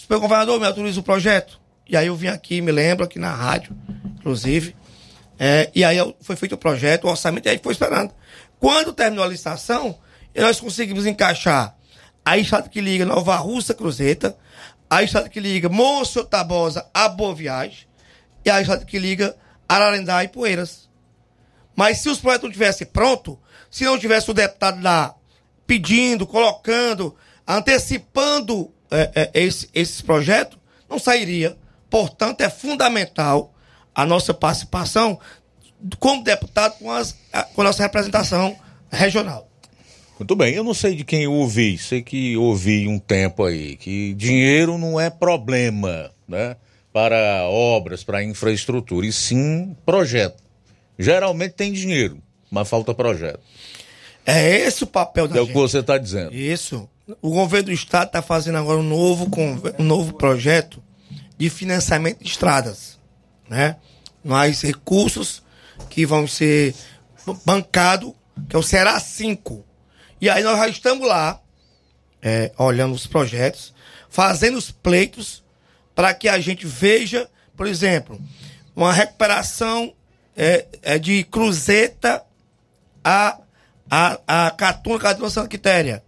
O governador me autoriza o projeto. E aí eu vim aqui, me lembro, aqui na rádio, inclusive. É, e aí foi feito o projeto, o orçamento, e aí foi esperando. Quando terminou a licitação, nós conseguimos encaixar a estrada que liga Nova Russa Cruzeta, a estrada que liga Monsenhor Tabosa a Boa Viagem e a estrada que liga Ararendá e Poeiras. Mas se os projetos não tivessem pronto, se não tivesse o deputado lá pedindo, colocando, antecipando é, é, esse, esses projetos, não sairia. Portanto, é fundamental a nossa participação como deputado com, as, com a nossa representação regional. Muito bem, eu não sei de quem eu ouvi, sei que ouvi um tempo aí, que dinheiro não é problema, né? Para obras, para infraestrutura, e sim projeto. Geralmente tem dinheiro, mas falta projeto. É esse o papel da É gente. o que você está dizendo. Isso. O governo do estado está fazendo agora um novo, um novo projeto de financiamento de estradas, né? Mais recursos que vão ser bancados, que é o Será 5. E aí nós já estamos lá, é, olhando os projetos, fazendo os pleitos para que a gente veja, por exemplo, uma recuperação é, é de Cruzeta a, a, a Catuna, Catuna Santa Quitéria,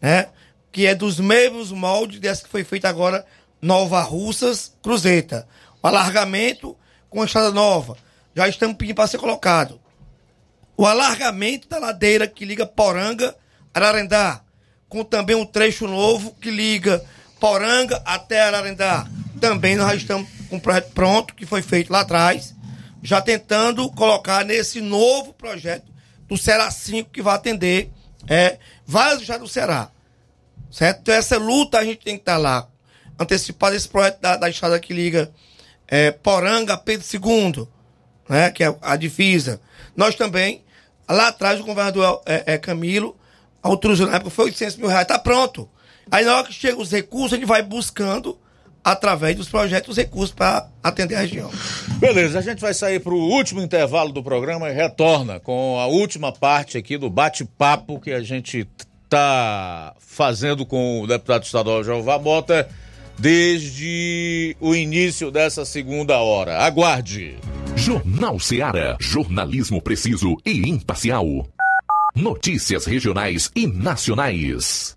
né? Que é dos mesmos moldes dessa que foi feita agora Nova Russas, Cruzeta. O alargamento com a estrada nova. Já estamos pedindo para ser colocado. O alargamento da ladeira que liga Poranga Ararendá, com também um trecho novo que liga Poranga até Ararendá. Também nós já estamos com um projeto pronto, que foi feito lá atrás, já tentando colocar nesse novo projeto do Ceará 5, que vai atender é, vários estados do Ceará. Certo? Então, essa luta a gente tem que estar lá. Antecipado esse projeto da, da estrada que liga é, Poranga a Pedro II, né, que é a divisa. Nós também, lá atrás, o governador é, é Camilo autorizou na época, foi 800 mil reais, tá pronto. Aí na hora que chega os recursos, a gente vai buscando através dos projetos recursos para atender a região. Beleza, a gente vai sair para o último intervalo do programa e retorna com a última parte aqui do bate-papo que a gente tá fazendo com o deputado estadual Jeová Mota desde o início dessa segunda hora. Aguarde. Jornal Seara, jornalismo preciso e imparcial. Notícias regionais e nacionais.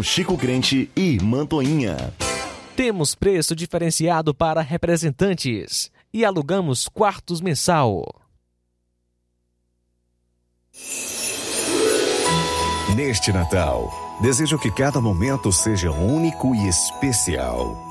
Chico Crente e Mantoinha. Temos preço diferenciado para representantes e alugamos quartos mensal. Neste Natal, desejo que cada momento seja único e especial.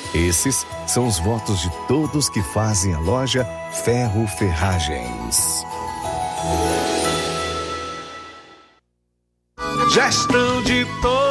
Esses são os votos de todos que fazem a loja Ferro Ferragens. Gestão de todos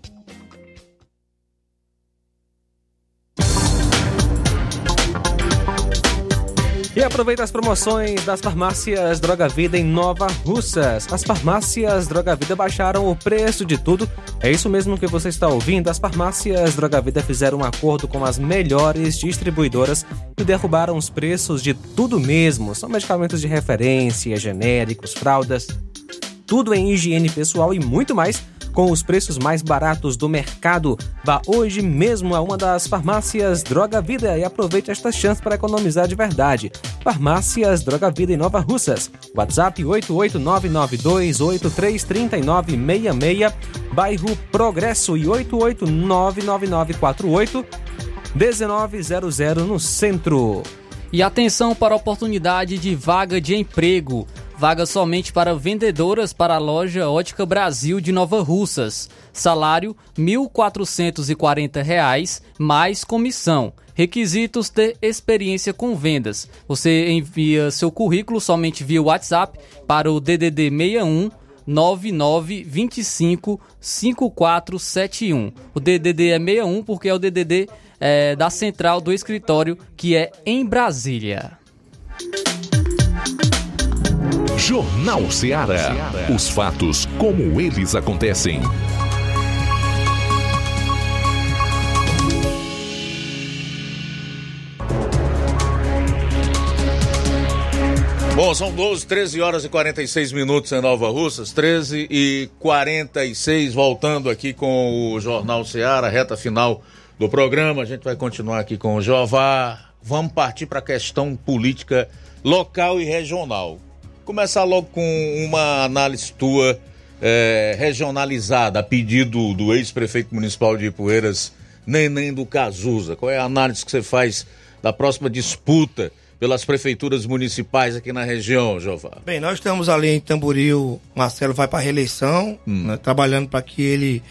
E aproveita as promoções das farmácias Droga Vida em Nova Russas. As farmácias Droga Vida baixaram o preço de tudo. É isso mesmo que você está ouvindo. As farmácias Droga Vida fizeram um acordo com as melhores distribuidoras e derrubaram os preços de tudo mesmo. São medicamentos de referência, genéricos, fraldas, tudo em higiene pessoal e muito mais com os preços mais baratos do mercado. Vá hoje mesmo a uma das farmácias Droga Vida e aproveite esta chance para economizar de verdade. Farmácias Droga Vida em Nova Russas. WhatsApp 88992833966, bairro Progresso e 8899948 1900 no centro. E atenção para a oportunidade de vaga de emprego. Vaga somente para vendedoras para a loja Ótica Brasil de Nova Russas. Salário R$ 1.440 mais comissão. Requisitos ter experiência com vendas. Você envia seu currículo somente via WhatsApp para o DDD 61 9925 5471. O DDD é 61 porque é o DDD é, da central do escritório que é em Brasília. Jornal Ceará. Os fatos como eles acontecem. Bom, são 12, 13 horas e 46 minutos em Nova Russas, 13 e 46, voltando aqui com o Jornal Ceará, reta final do programa. A gente vai continuar aqui com o Jová. Vamos partir para a questão política local e regional. Começar logo com uma análise tua é, regionalizada, a pedido do ex-prefeito municipal de Ipueiras, Neném do Cazuza. Qual é a análise que você faz da próxima disputa pelas prefeituras municipais aqui na região, Jová? Bem, nós estamos ali em Tamboril, Marcelo vai para a reeleição, Hum. né, trabalhando para que ele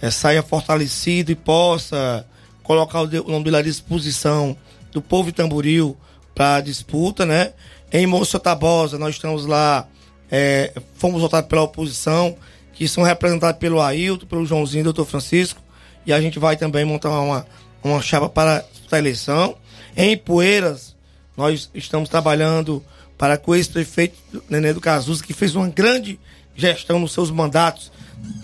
eh, saia fortalecido e possa colocar o, de- o nome dele à disposição do povo de Tamboril para a disputa, né? Em Moça Tabosa, nós estamos lá, eh, fomos votados pela oposição, que são representados pelo Ailton, pelo Joãozinho e doutor Francisco, e a gente vai também montar uma, uma chapa para a eleição. Em Poeiras, nós estamos trabalhando para com esse prefeito Nenê do Cazuza, que fez uma grande gestão nos seus mandatos,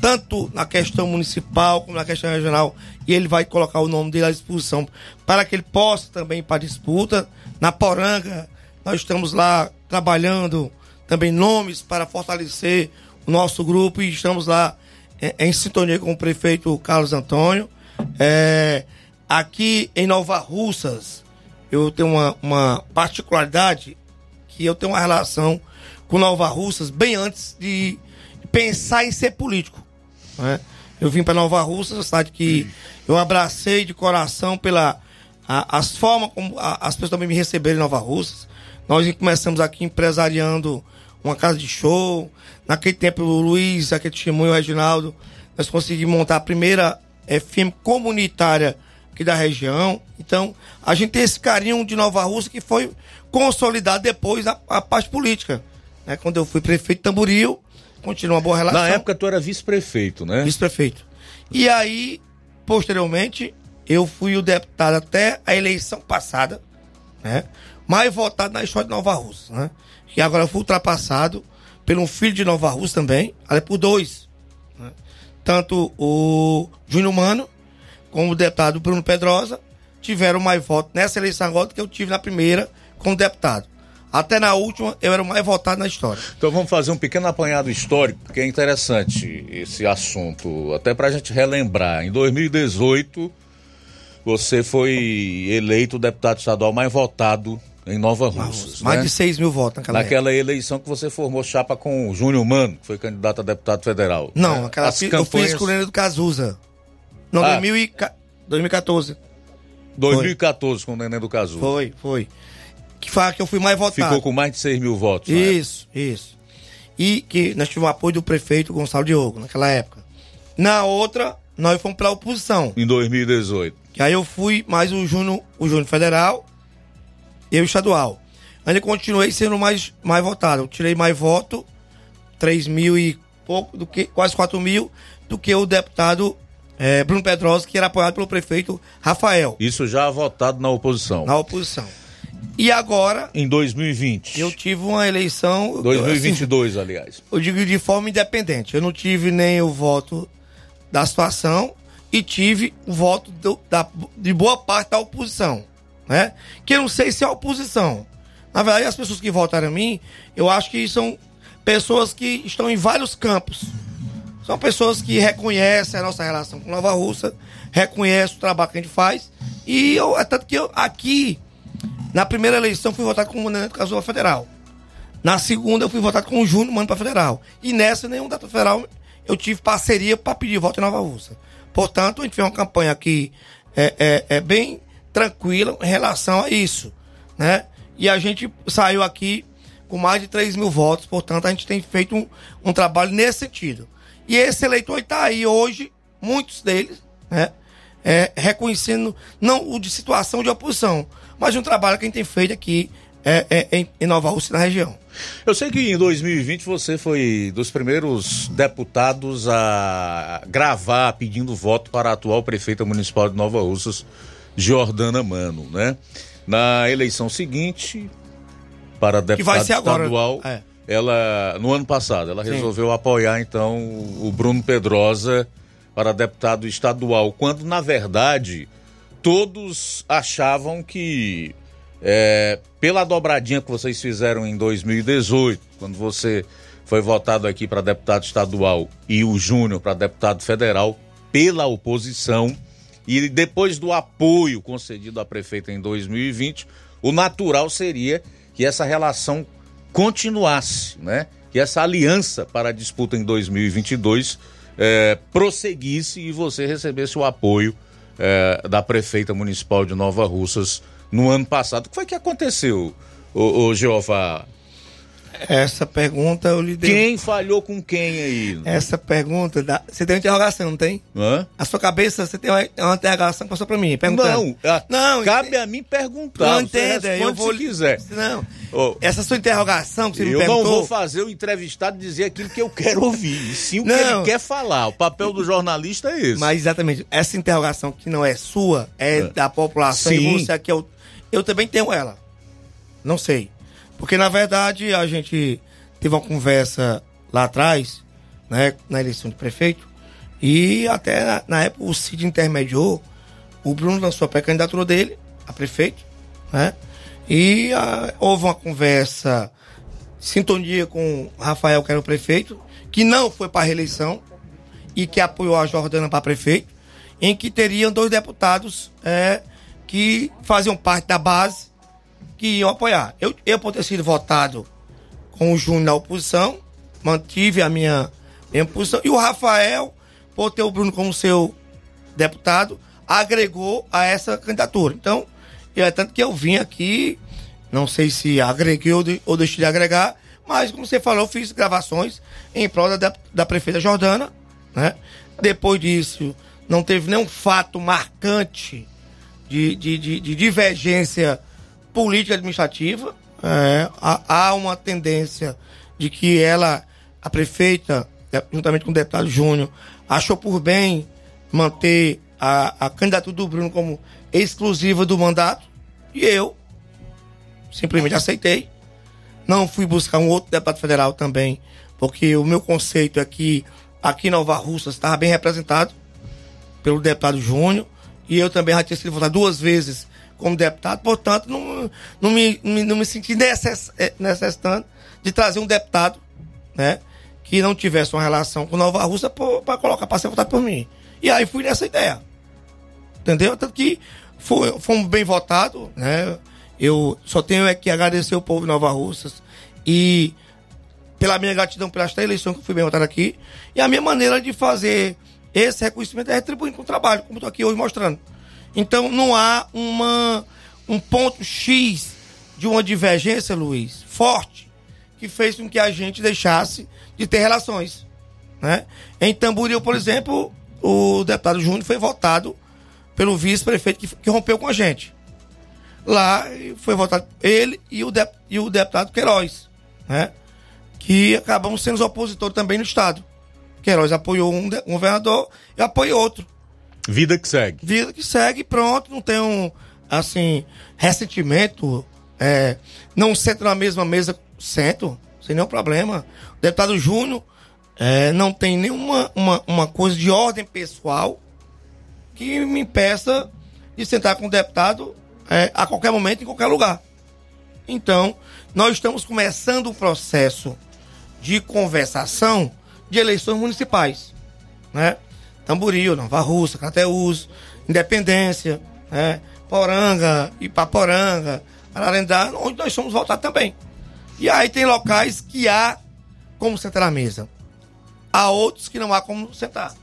tanto na questão municipal como na questão regional, e ele vai colocar o nome dele à disposição para que ele possa também ir para a disputa. Na Poranga, nós estamos lá trabalhando também nomes para fortalecer o nosso grupo e estamos lá em, em sintonia com o prefeito Carlos Antônio. É, aqui em Nova Russas, eu tenho uma, uma particularidade que eu tenho uma relação com Nova Russas bem antes de pensar em ser político. Né? Eu vim para Nova Russas, uma cidade que eu abracei de coração pela a, as formas como a, as pessoas também me receberam em Nova Russas. Nós começamos aqui empresariando uma casa de show. Naquele tempo, o Luiz, aquele testemunho, o Reginaldo, nós conseguimos montar a primeira FM comunitária aqui da região. Então, a gente tem esse carinho de Nova Rússia que foi consolidado depois a, a parte política. Né? Quando eu fui prefeito de Tamboril, continua uma boa relação. Na época tu era vice-prefeito, né? Vice-prefeito. E aí, posteriormente, eu fui o deputado até a eleição passada, né? Mais votado na história de Nova Rússia, né? E agora fui ultrapassado um filho de Nova Rússia também, ali por dois. Né? Tanto o Júnior Mano como o deputado Bruno Pedrosa tiveram mais votos nessa eleição agora do que eu tive na primeira como deputado. Até na última, eu era o mais votado na história. Então vamos fazer um pequeno apanhado histórico, porque é interessante esse assunto, até para a gente relembrar. Em 2018, você foi eleito o deputado estadual mais votado em Nova Russas. Mais né? de 6 mil votos naquela, naquela eleição que você formou chapa com o Júnior Mano, que foi candidato a deputado federal. Não, né? aquela As eu campanhas... fiz com o do Cazuza. Não, Ah. 2014. 2014 com o Neném do Cazu. Foi, foi. Que foi a que eu fui mais votado. Ficou com mais de 6 mil votos. né? Isso, isso. E que nós tivemos apoio do prefeito Gonçalo Diogo naquela época. Na outra, nós fomos pra oposição. Em 2018. Que aí eu fui mais o Júnior, o Júnior Federal e o estadual. Ainda continuei sendo mais, mais votado. Eu tirei mais voto, 3 mil e pouco, do que, quase 4 mil, do que o deputado eh, Bruno Pedrosa, que era apoiado pelo prefeito Rafael, Isso já votado na oposição. na oposição. E agora, Em 2020. eu tive uma eleição. assim, 2022, aliás. eu digo de forma independente. Eu não tive nem o voto da situação e tive o voto do- da, de boa parte da oposição, né? Que eu não sei se é oposição. Na verdade, as pessoas que votaram em mim, eu acho que são pessoas que estão em vários campos. São pessoas que reconhecem a nossa relação com Nova Russa, reconhecem o trabalho que a gente faz. E eu, é tanto que eu, aqui, na primeira eleição, fui votado com o Nenê do Cazuza Federal. Na segunda, eu fui votado com o Júnior Mano para federal. E nessa, nenhum deputado federal, eu tive parceria para pedir voto em Nova Russa. Portanto, a gente fez uma campanha aqui é, é, é bem tranquila em relação a isso, né? E a gente saiu aqui com mais de 3 mil votos, portanto, a gente tem feito um, um trabalho nesse sentido. E esse eleitor está aí hoje, muitos deles, né? É, reconhecendo não o de situação de oposição, mas um trabalho que a gente tem feito aqui é, é, em, Nova Rússia, na região. Eu sei que em 2020 você foi dos primeiros deputados a gravar pedindo voto para a atual prefeita municipal de Nova Russas, Jordana Mano, né? Na eleição seguinte, para deputado estadual, é. ela, no ano passado, ela Sim. resolveu apoiar então o Bruno Pedrosa para deputado estadual, quando na verdade todos achavam que é, pela dobradinha que vocês fizeram em 2018, quando você foi votado aqui para deputado estadual e o Júnior para deputado federal pela oposição, e depois do apoio concedido à prefeita em 2020, o natural seria que essa relação continuasse, né? Que essa aliança para a disputa em 2022 eh, prosseguisse e você recebesse o apoio eh, da prefeita municipal de Nova Russas no ano passado. O que foi que aconteceu, ô, ô Jeová? Essa pergunta eu lhe dei. Quem falhou com quem aí? Essa pergunta, dá... você tem uma interrogação, não tem? Hã? A sua cabeça, você tem uma, uma interrogação que passou pra mim, perguntando. Não, a- não cabe a mim perguntar. Não entenda, eu vou se quiser. Não. Ô, Essa sua interrogação que você me eu perguntou. não vou fazer o entrevistado dizer aquilo que eu quero ouvir, e sim o que Não. ele quer falar. O papel do jornalista é esse. Mas exatamente, essa interrogação que não é sua, é, da população Sim. e você aqui, eu, eu também tenho ela. Não sei. Porque, na verdade, a gente teve uma conversa lá atrás, né, na eleição de prefeito, e até na, na época o Cid intermediou, o Bruno lançou a pré-candidatura dele, a prefeito, né? E ah, houve uma conversa, sintonia com Rafael, que era o prefeito, que não foi para a reeleição e que apoiou a Jordana para prefeito, em que teriam dois deputados é, que faziam parte da base que iam apoiar. Eu, eu por ter sido votado com o Júnior na oposição, mantive a minha, minha posição, e o Rafael, por ter o Bruno como seu deputado, agregou a essa candidatura. Então, é tanto que eu vim aqui, não sei se agreguei ou, de, ou deixei de agregar, mas como você falou, fiz gravações em prol da, da prefeita Jordana, né? Depois disso, não teve nenhum fato marcante de, de, de, de divergência política administrativa. É, há, há, uma tendência de que ela, a prefeita, juntamente com o deputado Júnior, achou por bem manter a, a candidatura do Bruno como exclusiva do mandato. E eu simplesmente aceitei. Não fui buscar um outro deputado federal também, porque o meu conceito é que aqui em Nova Russa estava bem representado pelo deputado Júnior. E eu também já tinha sido votado duas vezes como deputado, portanto, não, não, me, não me senti necess, eh, necessitando de trazer um deputado, né? Que não tivesse uma relação com Nova Russa para colocar para ser votado por mim. E aí fui nessa ideia. Entendeu? Tanto que foi, fomos bem votados, né? Eu só tenho é que agradecer o povo de Nova Russas e pela minha gratidão pelas três eleições que eu fui bem votado aqui. E a minha maneira de fazer esse reconhecimento é retribuindo com o trabalho, como estou aqui hoje mostrando. Então não há uma, um ponto X de uma divergência, Luiz, forte, que fez com que a gente deixasse de ter relações. Né? Em Tamboril, por exemplo, o deputado Júnior foi votado pelo vice-prefeito que, que, rompeu com a gente. Lá foi votado ele e o, de, e o deputado Queiroz, né? que acabam sendo os opositores também no Estado. Queiroz apoiou um, um governador e apoiou outro. Vida que segue. Vida que segue, pronto, não tem um, assim, ressentimento, é, não sento na mesma mesa, sento, sem nenhum problema. O deputado Júnior é, não tem nenhuma uma, uma coisa de ordem pessoal que me impeça de sentar com o deputado é, a qualquer momento, em qualquer lugar. Então, nós estamos começando um processo de conversação de eleições municipais, né? Tamboril, Nova Russa, Crateus, Independência, né? Poranga, Ipaporanga, Ararendá, onde nós somos votados também. E aí tem locais que há como sentar na mesa. Há outros que não há como sentar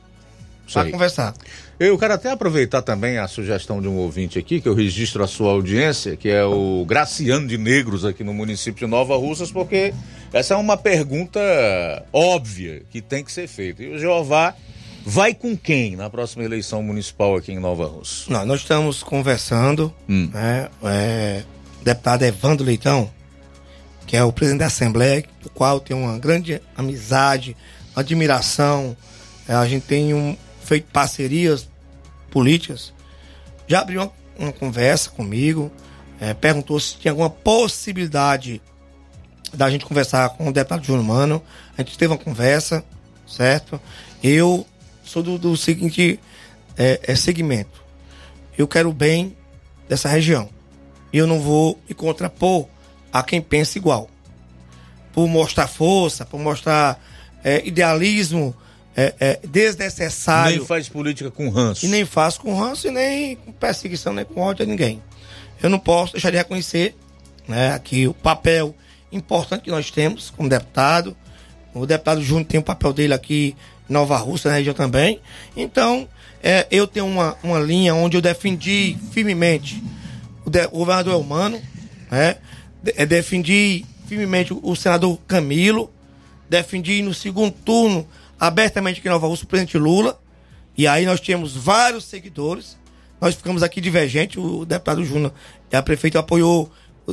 para conversar. Eu quero até aproveitar também a sugestão de um ouvinte aqui, que eu registro a sua audiência, que é o Graciano de Negros aqui no município de Nova Russas, porque essa é uma pergunta óbvia que tem que ser feita. E o Jeová vai com quem na próxima eleição municipal aqui em Nova Russa? Não, nós estamos conversando, hum. né? É, o deputado Evandro Leitão, que é o presidente da Assembleia, do qual tem uma grande amizade, admiração. É, a gente tem um, feito parcerias políticas, já abriu uma, uma conversa comigo, é, perguntou se tinha alguma possibilidade da gente conversar com o deputado Júnior Mano. A gente teve uma conversa, certo? Eu sou do, do seguinte é, é, segmento. Eu quero o bem dessa região. E eu não vou me contrapor a quem pensa igual. Por mostrar força, por mostrar é, idealismo é, é, desnecessário. Nem faz política com ranço. E nem faço com ranço e nem com perseguição, nem com ódio a ninguém. Eu não posso deixar de reconhecer né, aqui o papel importante que nós temos como deputado. O deputado Júnior tem o papel dele aqui Nova Rússia, na região também. Então, é, eu tenho uma, uma linha onde eu defendi firmemente o, de, o governador Elmano, né? De, é, defendi firmemente o, senador Camilo, defendi no segundo turno abertamente aqui em Nova Rússia o presidente Lula. E aí nós tínhamos vários seguidores. Nós ficamos aqui divergentes. O deputado Júnior, a prefeita, apoiou o,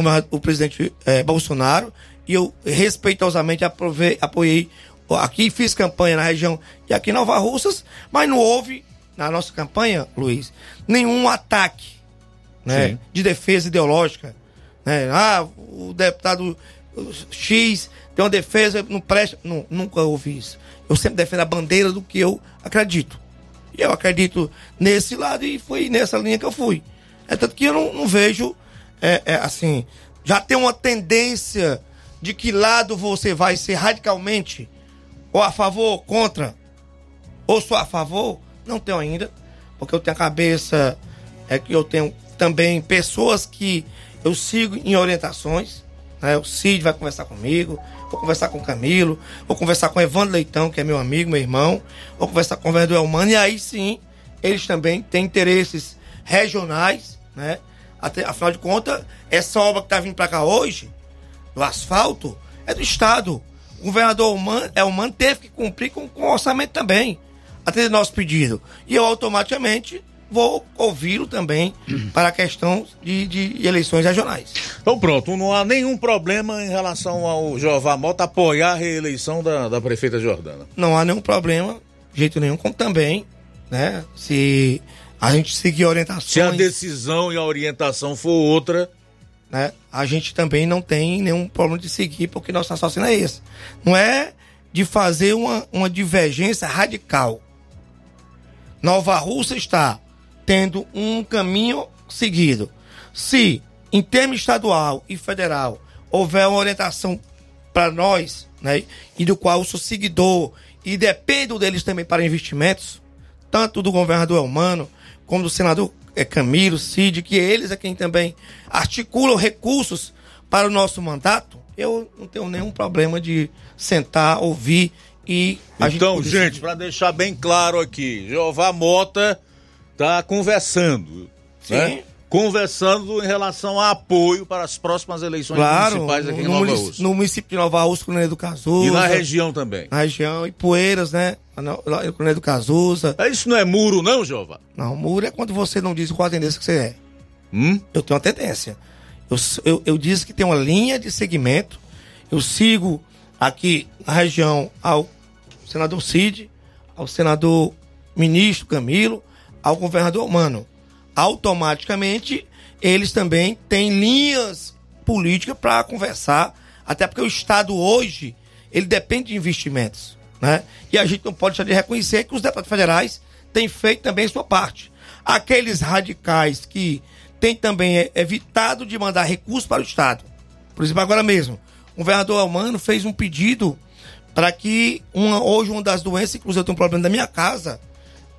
o, o presidente é, Bolsonaro. E eu respeitosamente aprovei, apoiei aqui, fiz campanha na região e aqui em Nova Russas, mas não houve, na nossa campanha, Luiz, nenhum ataque né, de defesa ideológica Né? Ah, o deputado X tem uma defesa, não presta. Não, nunca ouvi isso. Eu sempre defendo a bandeira do que eu acredito. E eu acredito nesse lado e foi nessa linha que eu fui. É tanto que eu não, não vejo, é, é, assim, já tem uma tendência de que lado você vai ser radicalmente, ou a favor, ou contra, ou só a favor, não tenho ainda, porque eu tenho a cabeça, é que eu tenho também pessoas que eu sigo em orientações, né? O Cid vai conversar comigo, vou conversar com o Camilo, vou conversar com o Evandro Leitão, que é meu amigo, meu irmão, vou conversar com o Verdo Elmano, e aí sim, eles também têm interesses regionais, né? Até, afinal de contas, essa obra que está vindo para cá hoje, do asfalto, é do Estado. O governador Elmano teve que cumprir com, com o orçamento também, atender nosso pedido. E eu automaticamente vou ouvi-lo também para a questão de, de, eleições regionais. Então pronto, não há nenhum problema em relação ao Jeová Mota apoiar a reeleição da, da prefeita Jordana. Não há nenhum problema, de jeito nenhum, como também, né, se a gente seguir orientações... Se a decisão e a orientação for outra... Né, a gente também não tem nenhum problema de seguir, porque nosso raciocínio é esse. Não é de fazer uma, uma divergência radical. Nova Rússia está tendo um caminho seguido. Se, em termo estadual e federal, houver uma orientação para nós, né, e do qual eu sou seguidor e dependo deles também para investimentos, tanto do governador Elmano, como do senador é, Camilo, Cid, que eles é quem também articulam recursos para o nosso mandato, eu não tenho nenhum problema de sentar, ouvir e. Então, gente, gente para deixar bem claro aqui, Jeová Mota está conversando. Sim. Né? Conversando em relação a apoio para as próximas eleições claro, municipais aqui no, em Nova Rússia. No município de Nova Colônia do Cazuza. E na região também. Na região, e Poeiras, né? Lá Colônia do Cazuza. É, isso não é muro, não, Jova? Não, muro é quando você não diz qual a tendência que você é. Hum? Eu tenho uma tendência. Eu, eu, eu disse que tem uma linha de segmento. Eu sigo aqui na região ao senador Cid, ao senador ministro Camilo, ao governador humano. Automaticamente, eles também têm linhas políticas para conversar, até porque o Estado hoje, ele depende de investimentos, né? E a gente não pode deixar de reconhecer que os deputados federais têm feito também sua parte. Aqueles radicais que têm também evitado de mandar recursos para o Estado. Por exemplo, agora mesmo, o governador Almano fez um pedido para que uma, hoje uma das doenças, inclusive eu tenho um problema da minha casa,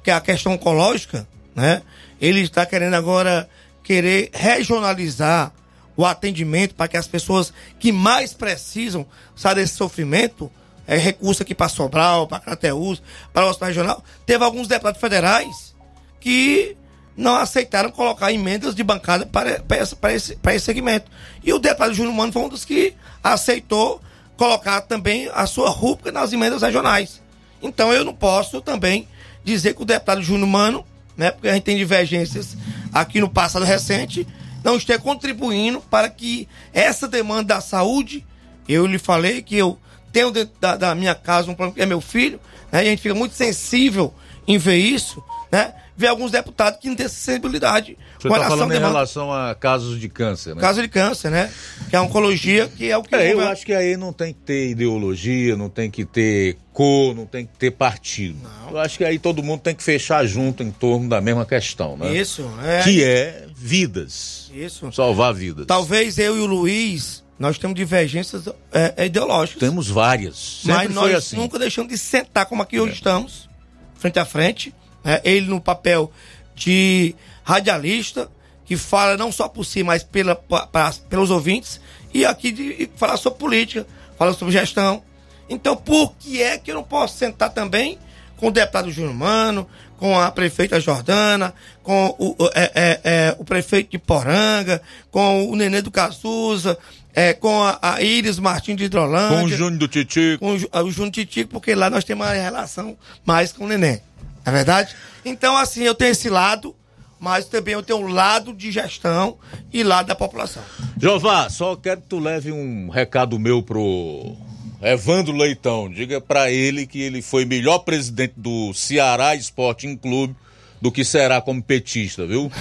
que é a questão oncológica, né? Ele está querendo agora querer regionalizar o atendimento para que as pessoas que mais precisam sair desse sofrimento, é, recurso aqui para Sobral, para Crateus, para o hospital regional. Teve alguns deputados federais que não aceitaram colocar emendas de bancada para, para, esse, para, esse, para esse segmento. E o deputado Júnior Mano foi um dos que aceitou colocar também a sua rúbrica nas emendas regionais. Então eu não posso também dizer que o deputado Júnior Mano, né, porque a gente tem divergências aqui no passado recente, não esteja contribuindo para que essa demanda da saúde, eu lhe falei que eu tenho dentro da, da minha casa um problema que é meu filho, né, e a gente fica muito sensível em ver isso, né? Ver alguns deputados que não têm sensibilidade. Você está falando em relação a casos de câncer, né? Caso de câncer, né? Que é a oncologia, que é o que... É, eu acho que aí não tem que ter ideologia, não tem que ter cor, não tem que ter partido. Não. Eu acho que aí todo mundo tem que fechar junto em torno da mesma questão, né? Isso, é. Que é vidas. Isso. Salvar vidas. Talvez eu e o Luiz, nós temos divergências é, ideológicas. Temos várias. Sempre mas nós assim. nunca deixamos de sentar como aqui é. hoje estamos, frente a frente. Né? Ele no papel de radialista, que fala não só por si, mas pela, pra, pelos ouvintes, e aqui de, falar sobre política, falar sobre gestão. Então, por que é que eu não posso sentar também com o deputado Júnior Mano, com a prefeita Jordana, com o, é, é, é, o prefeito de Poranga, com o Nenê do Cazuza, é, com a, a Iris Martins de Hidrolândia. Com o Júnior do Titico. Com o, o Júnior Titico, porque lá nós temos uma relação mais com o Nenê. É verdade? Então, assim, eu tenho esse lado, mas também eu tenho um lado de gestão e lado da população. Jová, só quero que tu leve um recado meu pro Evandro Leitão. Diga para ele que ele foi melhor presidente do Ceará Sporting Clube do que será como petista, viu?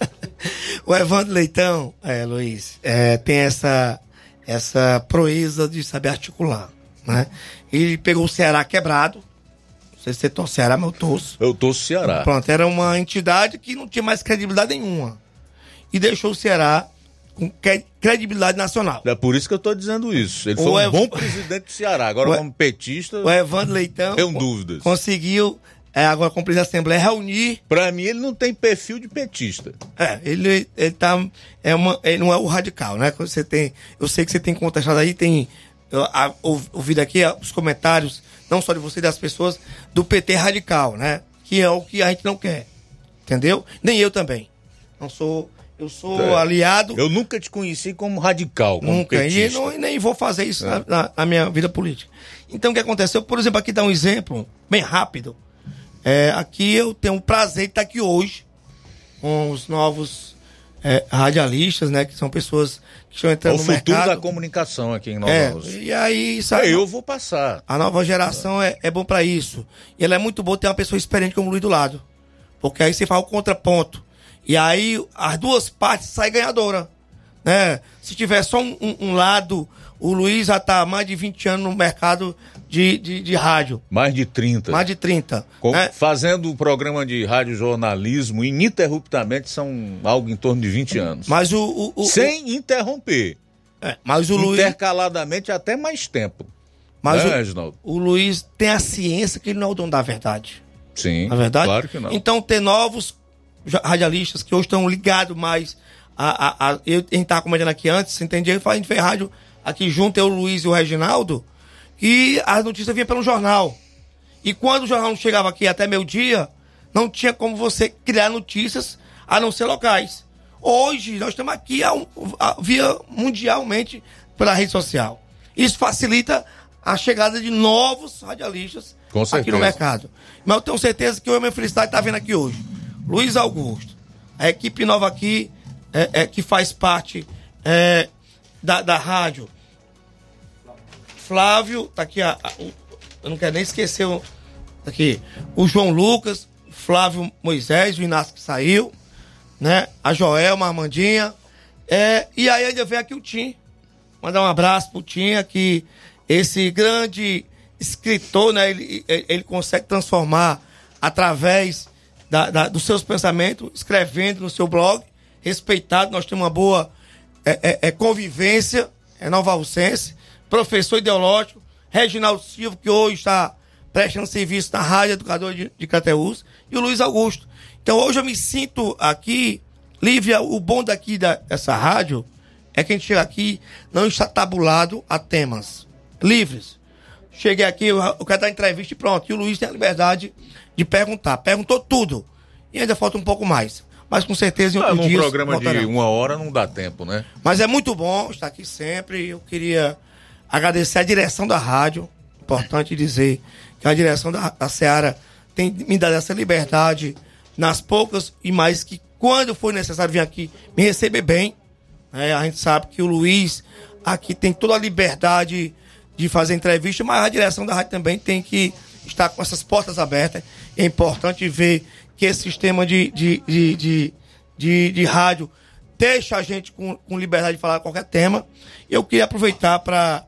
(laughs) o Evandro Leitão, é, Luiz, é, tem essa, essa proeza de saber articular, né? Ele pegou o Ceará quebrado, sei se você torce Ceará, mas eu torço. Eu torço Ceará. Pronto, era uma entidade que não tinha mais credibilidade nenhuma. E deixou o Ceará com cre- credibilidade nacional. É por isso que eu tô dizendo isso. Ele foi O um Ev- bom presidente do Ceará. Agora, O como petista, O Evandro Leitão tenho dúvidas. conseguiu, é, agora com o presidente da Assembleia, reunir Pra mim, ele não tem perfil de petista. É, ele, ele tá. É uma, ele não é o radical, né? Você tem, eu sei que você tem contestado aí, tem eu, a- ou- ouvido aqui os comentários, não só de você, das pessoas, do PT radical, né? Que é o que a gente não quer. Entendeu? Nem eu também. Não sou. Eu sou É. aliado. Eu nunca te conheci como radical, como Nunca. E petista. não, e nem vou fazer isso É. na, na- na minha vida política. Então o que aconteceu? Por exemplo, aqui dá um exemplo bem rápido. É, aqui eu tenho o prazer de estar aqui hoje com os novos é, radialistas, né? Que são pessoas que estão É entrando o no futuro mercado. da comunicação aqui em Nova É, e aí, sabe? É, eu vou passar. A nova geração é, é bom pra isso. E ela é muito boa ter uma pessoa experiente como o Luiz do lado. Porque aí você faz o contraponto. E aí as duas partes saem ganhadora. Né? Se tiver só um, um- um lado, o Luiz já tá há mais de 20 anos no mercado de, de, de rádio. Mais de 30. Mais de 30. Com- né? Fazendo o programa de radiojornalismo ininterruptamente são algo em torno de 20 anos. Mas o. o- o- Sem interromper. É, mas o Luiz. Intercaladamente até mais tempo. Mas né, o, Reginaldo? o Luiz tem a ciência que ele não é o dono da verdade. Sim. Na verdade? Claro que não. Então, ter novos radialistas que hoje estão ligados mais a. a, a eu, a gente estava comentando aqui antes, você entendia? A gente fez rádio aqui junto, eu, o Luiz e o Reginaldo, e as notícias vinham pelo jornal. E quando o jornal não chegava aqui até meio-dia, não tinha como você criar notícias a não ser locais. Hoje, nós estamos aqui a a- via mundialmente pela rede social. Isso facilita a chegada de novos radialistas aqui no mercado. Mas eu tenho certeza que o minha felicidade está vendo aqui hoje. Luiz Augusto, a equipe nova aqui, é, é, que faz parte é, da, da rádio. Flávio, tá aqui, a, a- eu não quero nem esquecer o, tá aqui, o João Lucas, o Flávio Moisés, o Inácio que saiu, né? A Joelma, Armandinha. É, e aí ainda vem aqui o Tim. Mandar um abraço pro Tim, que esse grande escritor, né? Ele, ele, consegue transformar através da- da- dos seus pensamentos, escrevendo no seu blog, respeitado, nós temos uma boa é, é, é convivência, é Nova Russense, professor ideológico, Reginaldo Silva, que hoje está prestando serviço na Rádio Educador de, de Crateús, e o Luiz Augusto. Então hoje eu me sinto aqui, Lívia, o bom daqui da, dessa rádio é que a gente chega aqui, não está tabulado a temas livres. Cheguei aqui, eu, quero dar entrevista e pronto. E o Luiz tem a liberdade de perguntar. Perguntou tudo. E ainda falta um pouco mais. Mas com certeza em Ah, outro num dia. programa de uma hora não dá tempo, né? Mas é muito bom estar aqui sempre. Eu queria agradecer a direção da rádio. Importante dizer que a direção da, da Seara tem me dado essa liberdade nas poucas e mais que quando for necessário vir aqui me receber bem. né? a gente sabe que o Luiz aqui tem toda a liberdade de fazer entrevista, mas a direção da rádio também tem que estar com essas portas abertas. É importante ver que esse sistema de, de, de, de, de, de rádio deixa a gente com, com liberdade de falar qualquer tema. Eu queria aproveitar para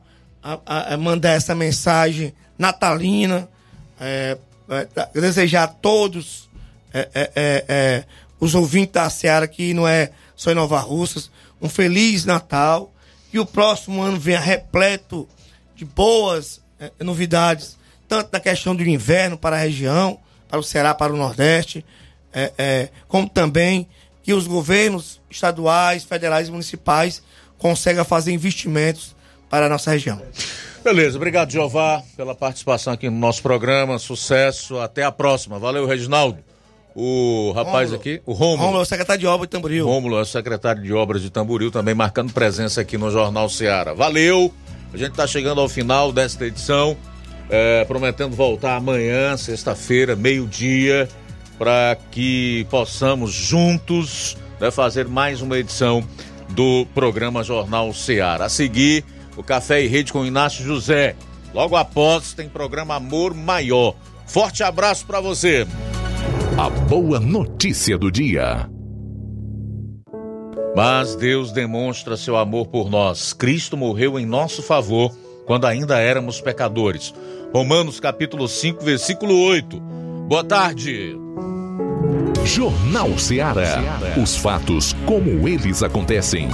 mandar essa mensagem natalina, é, é, desejar a todos é, é, é, é, os ouvintes da Seara, que não é só em Nova Russas, um feliz Natal, que o próximo ano venha repleto de boas novidades, tanto na questão do inverno para a região, para o Ceará, para o Nordeste, como também que os governos estaduais, federais e municipais consigam fazer investimentos para a nossa região. Beleza, obrigado, Jeová, pela participação aqui no nosso programa. Sucesso, até a próxima. Valeu, Reginaldo. O rapaz Rômulo. aqui, o Rômulo. Rômulo é o secretário de obras de Tamboril. Rômulo é o secretário de obras de Tamboril, também marcando presença aqui no Jornal Seara. Valeu! A gente está chegando ao final desta edição, é, prometendo voltar amanhã, sexta-feira, meio-dia, para que possamos juntos né, fazer mais uma edição do programa Jornal Seara. A seguir, o Café e Rede com Inácio José. Logo após, tem programa Amor Maior. Forte abraço para você. A boa notícia do dia. Mas Deus demonstra seu amor por nós. Cristo morreu em nosso favor quando ainda éramos pecadores. Romanos capítulo 5, versículo 8. Boa tarde. Jornal Ceará. Os fatos como eles acontecem.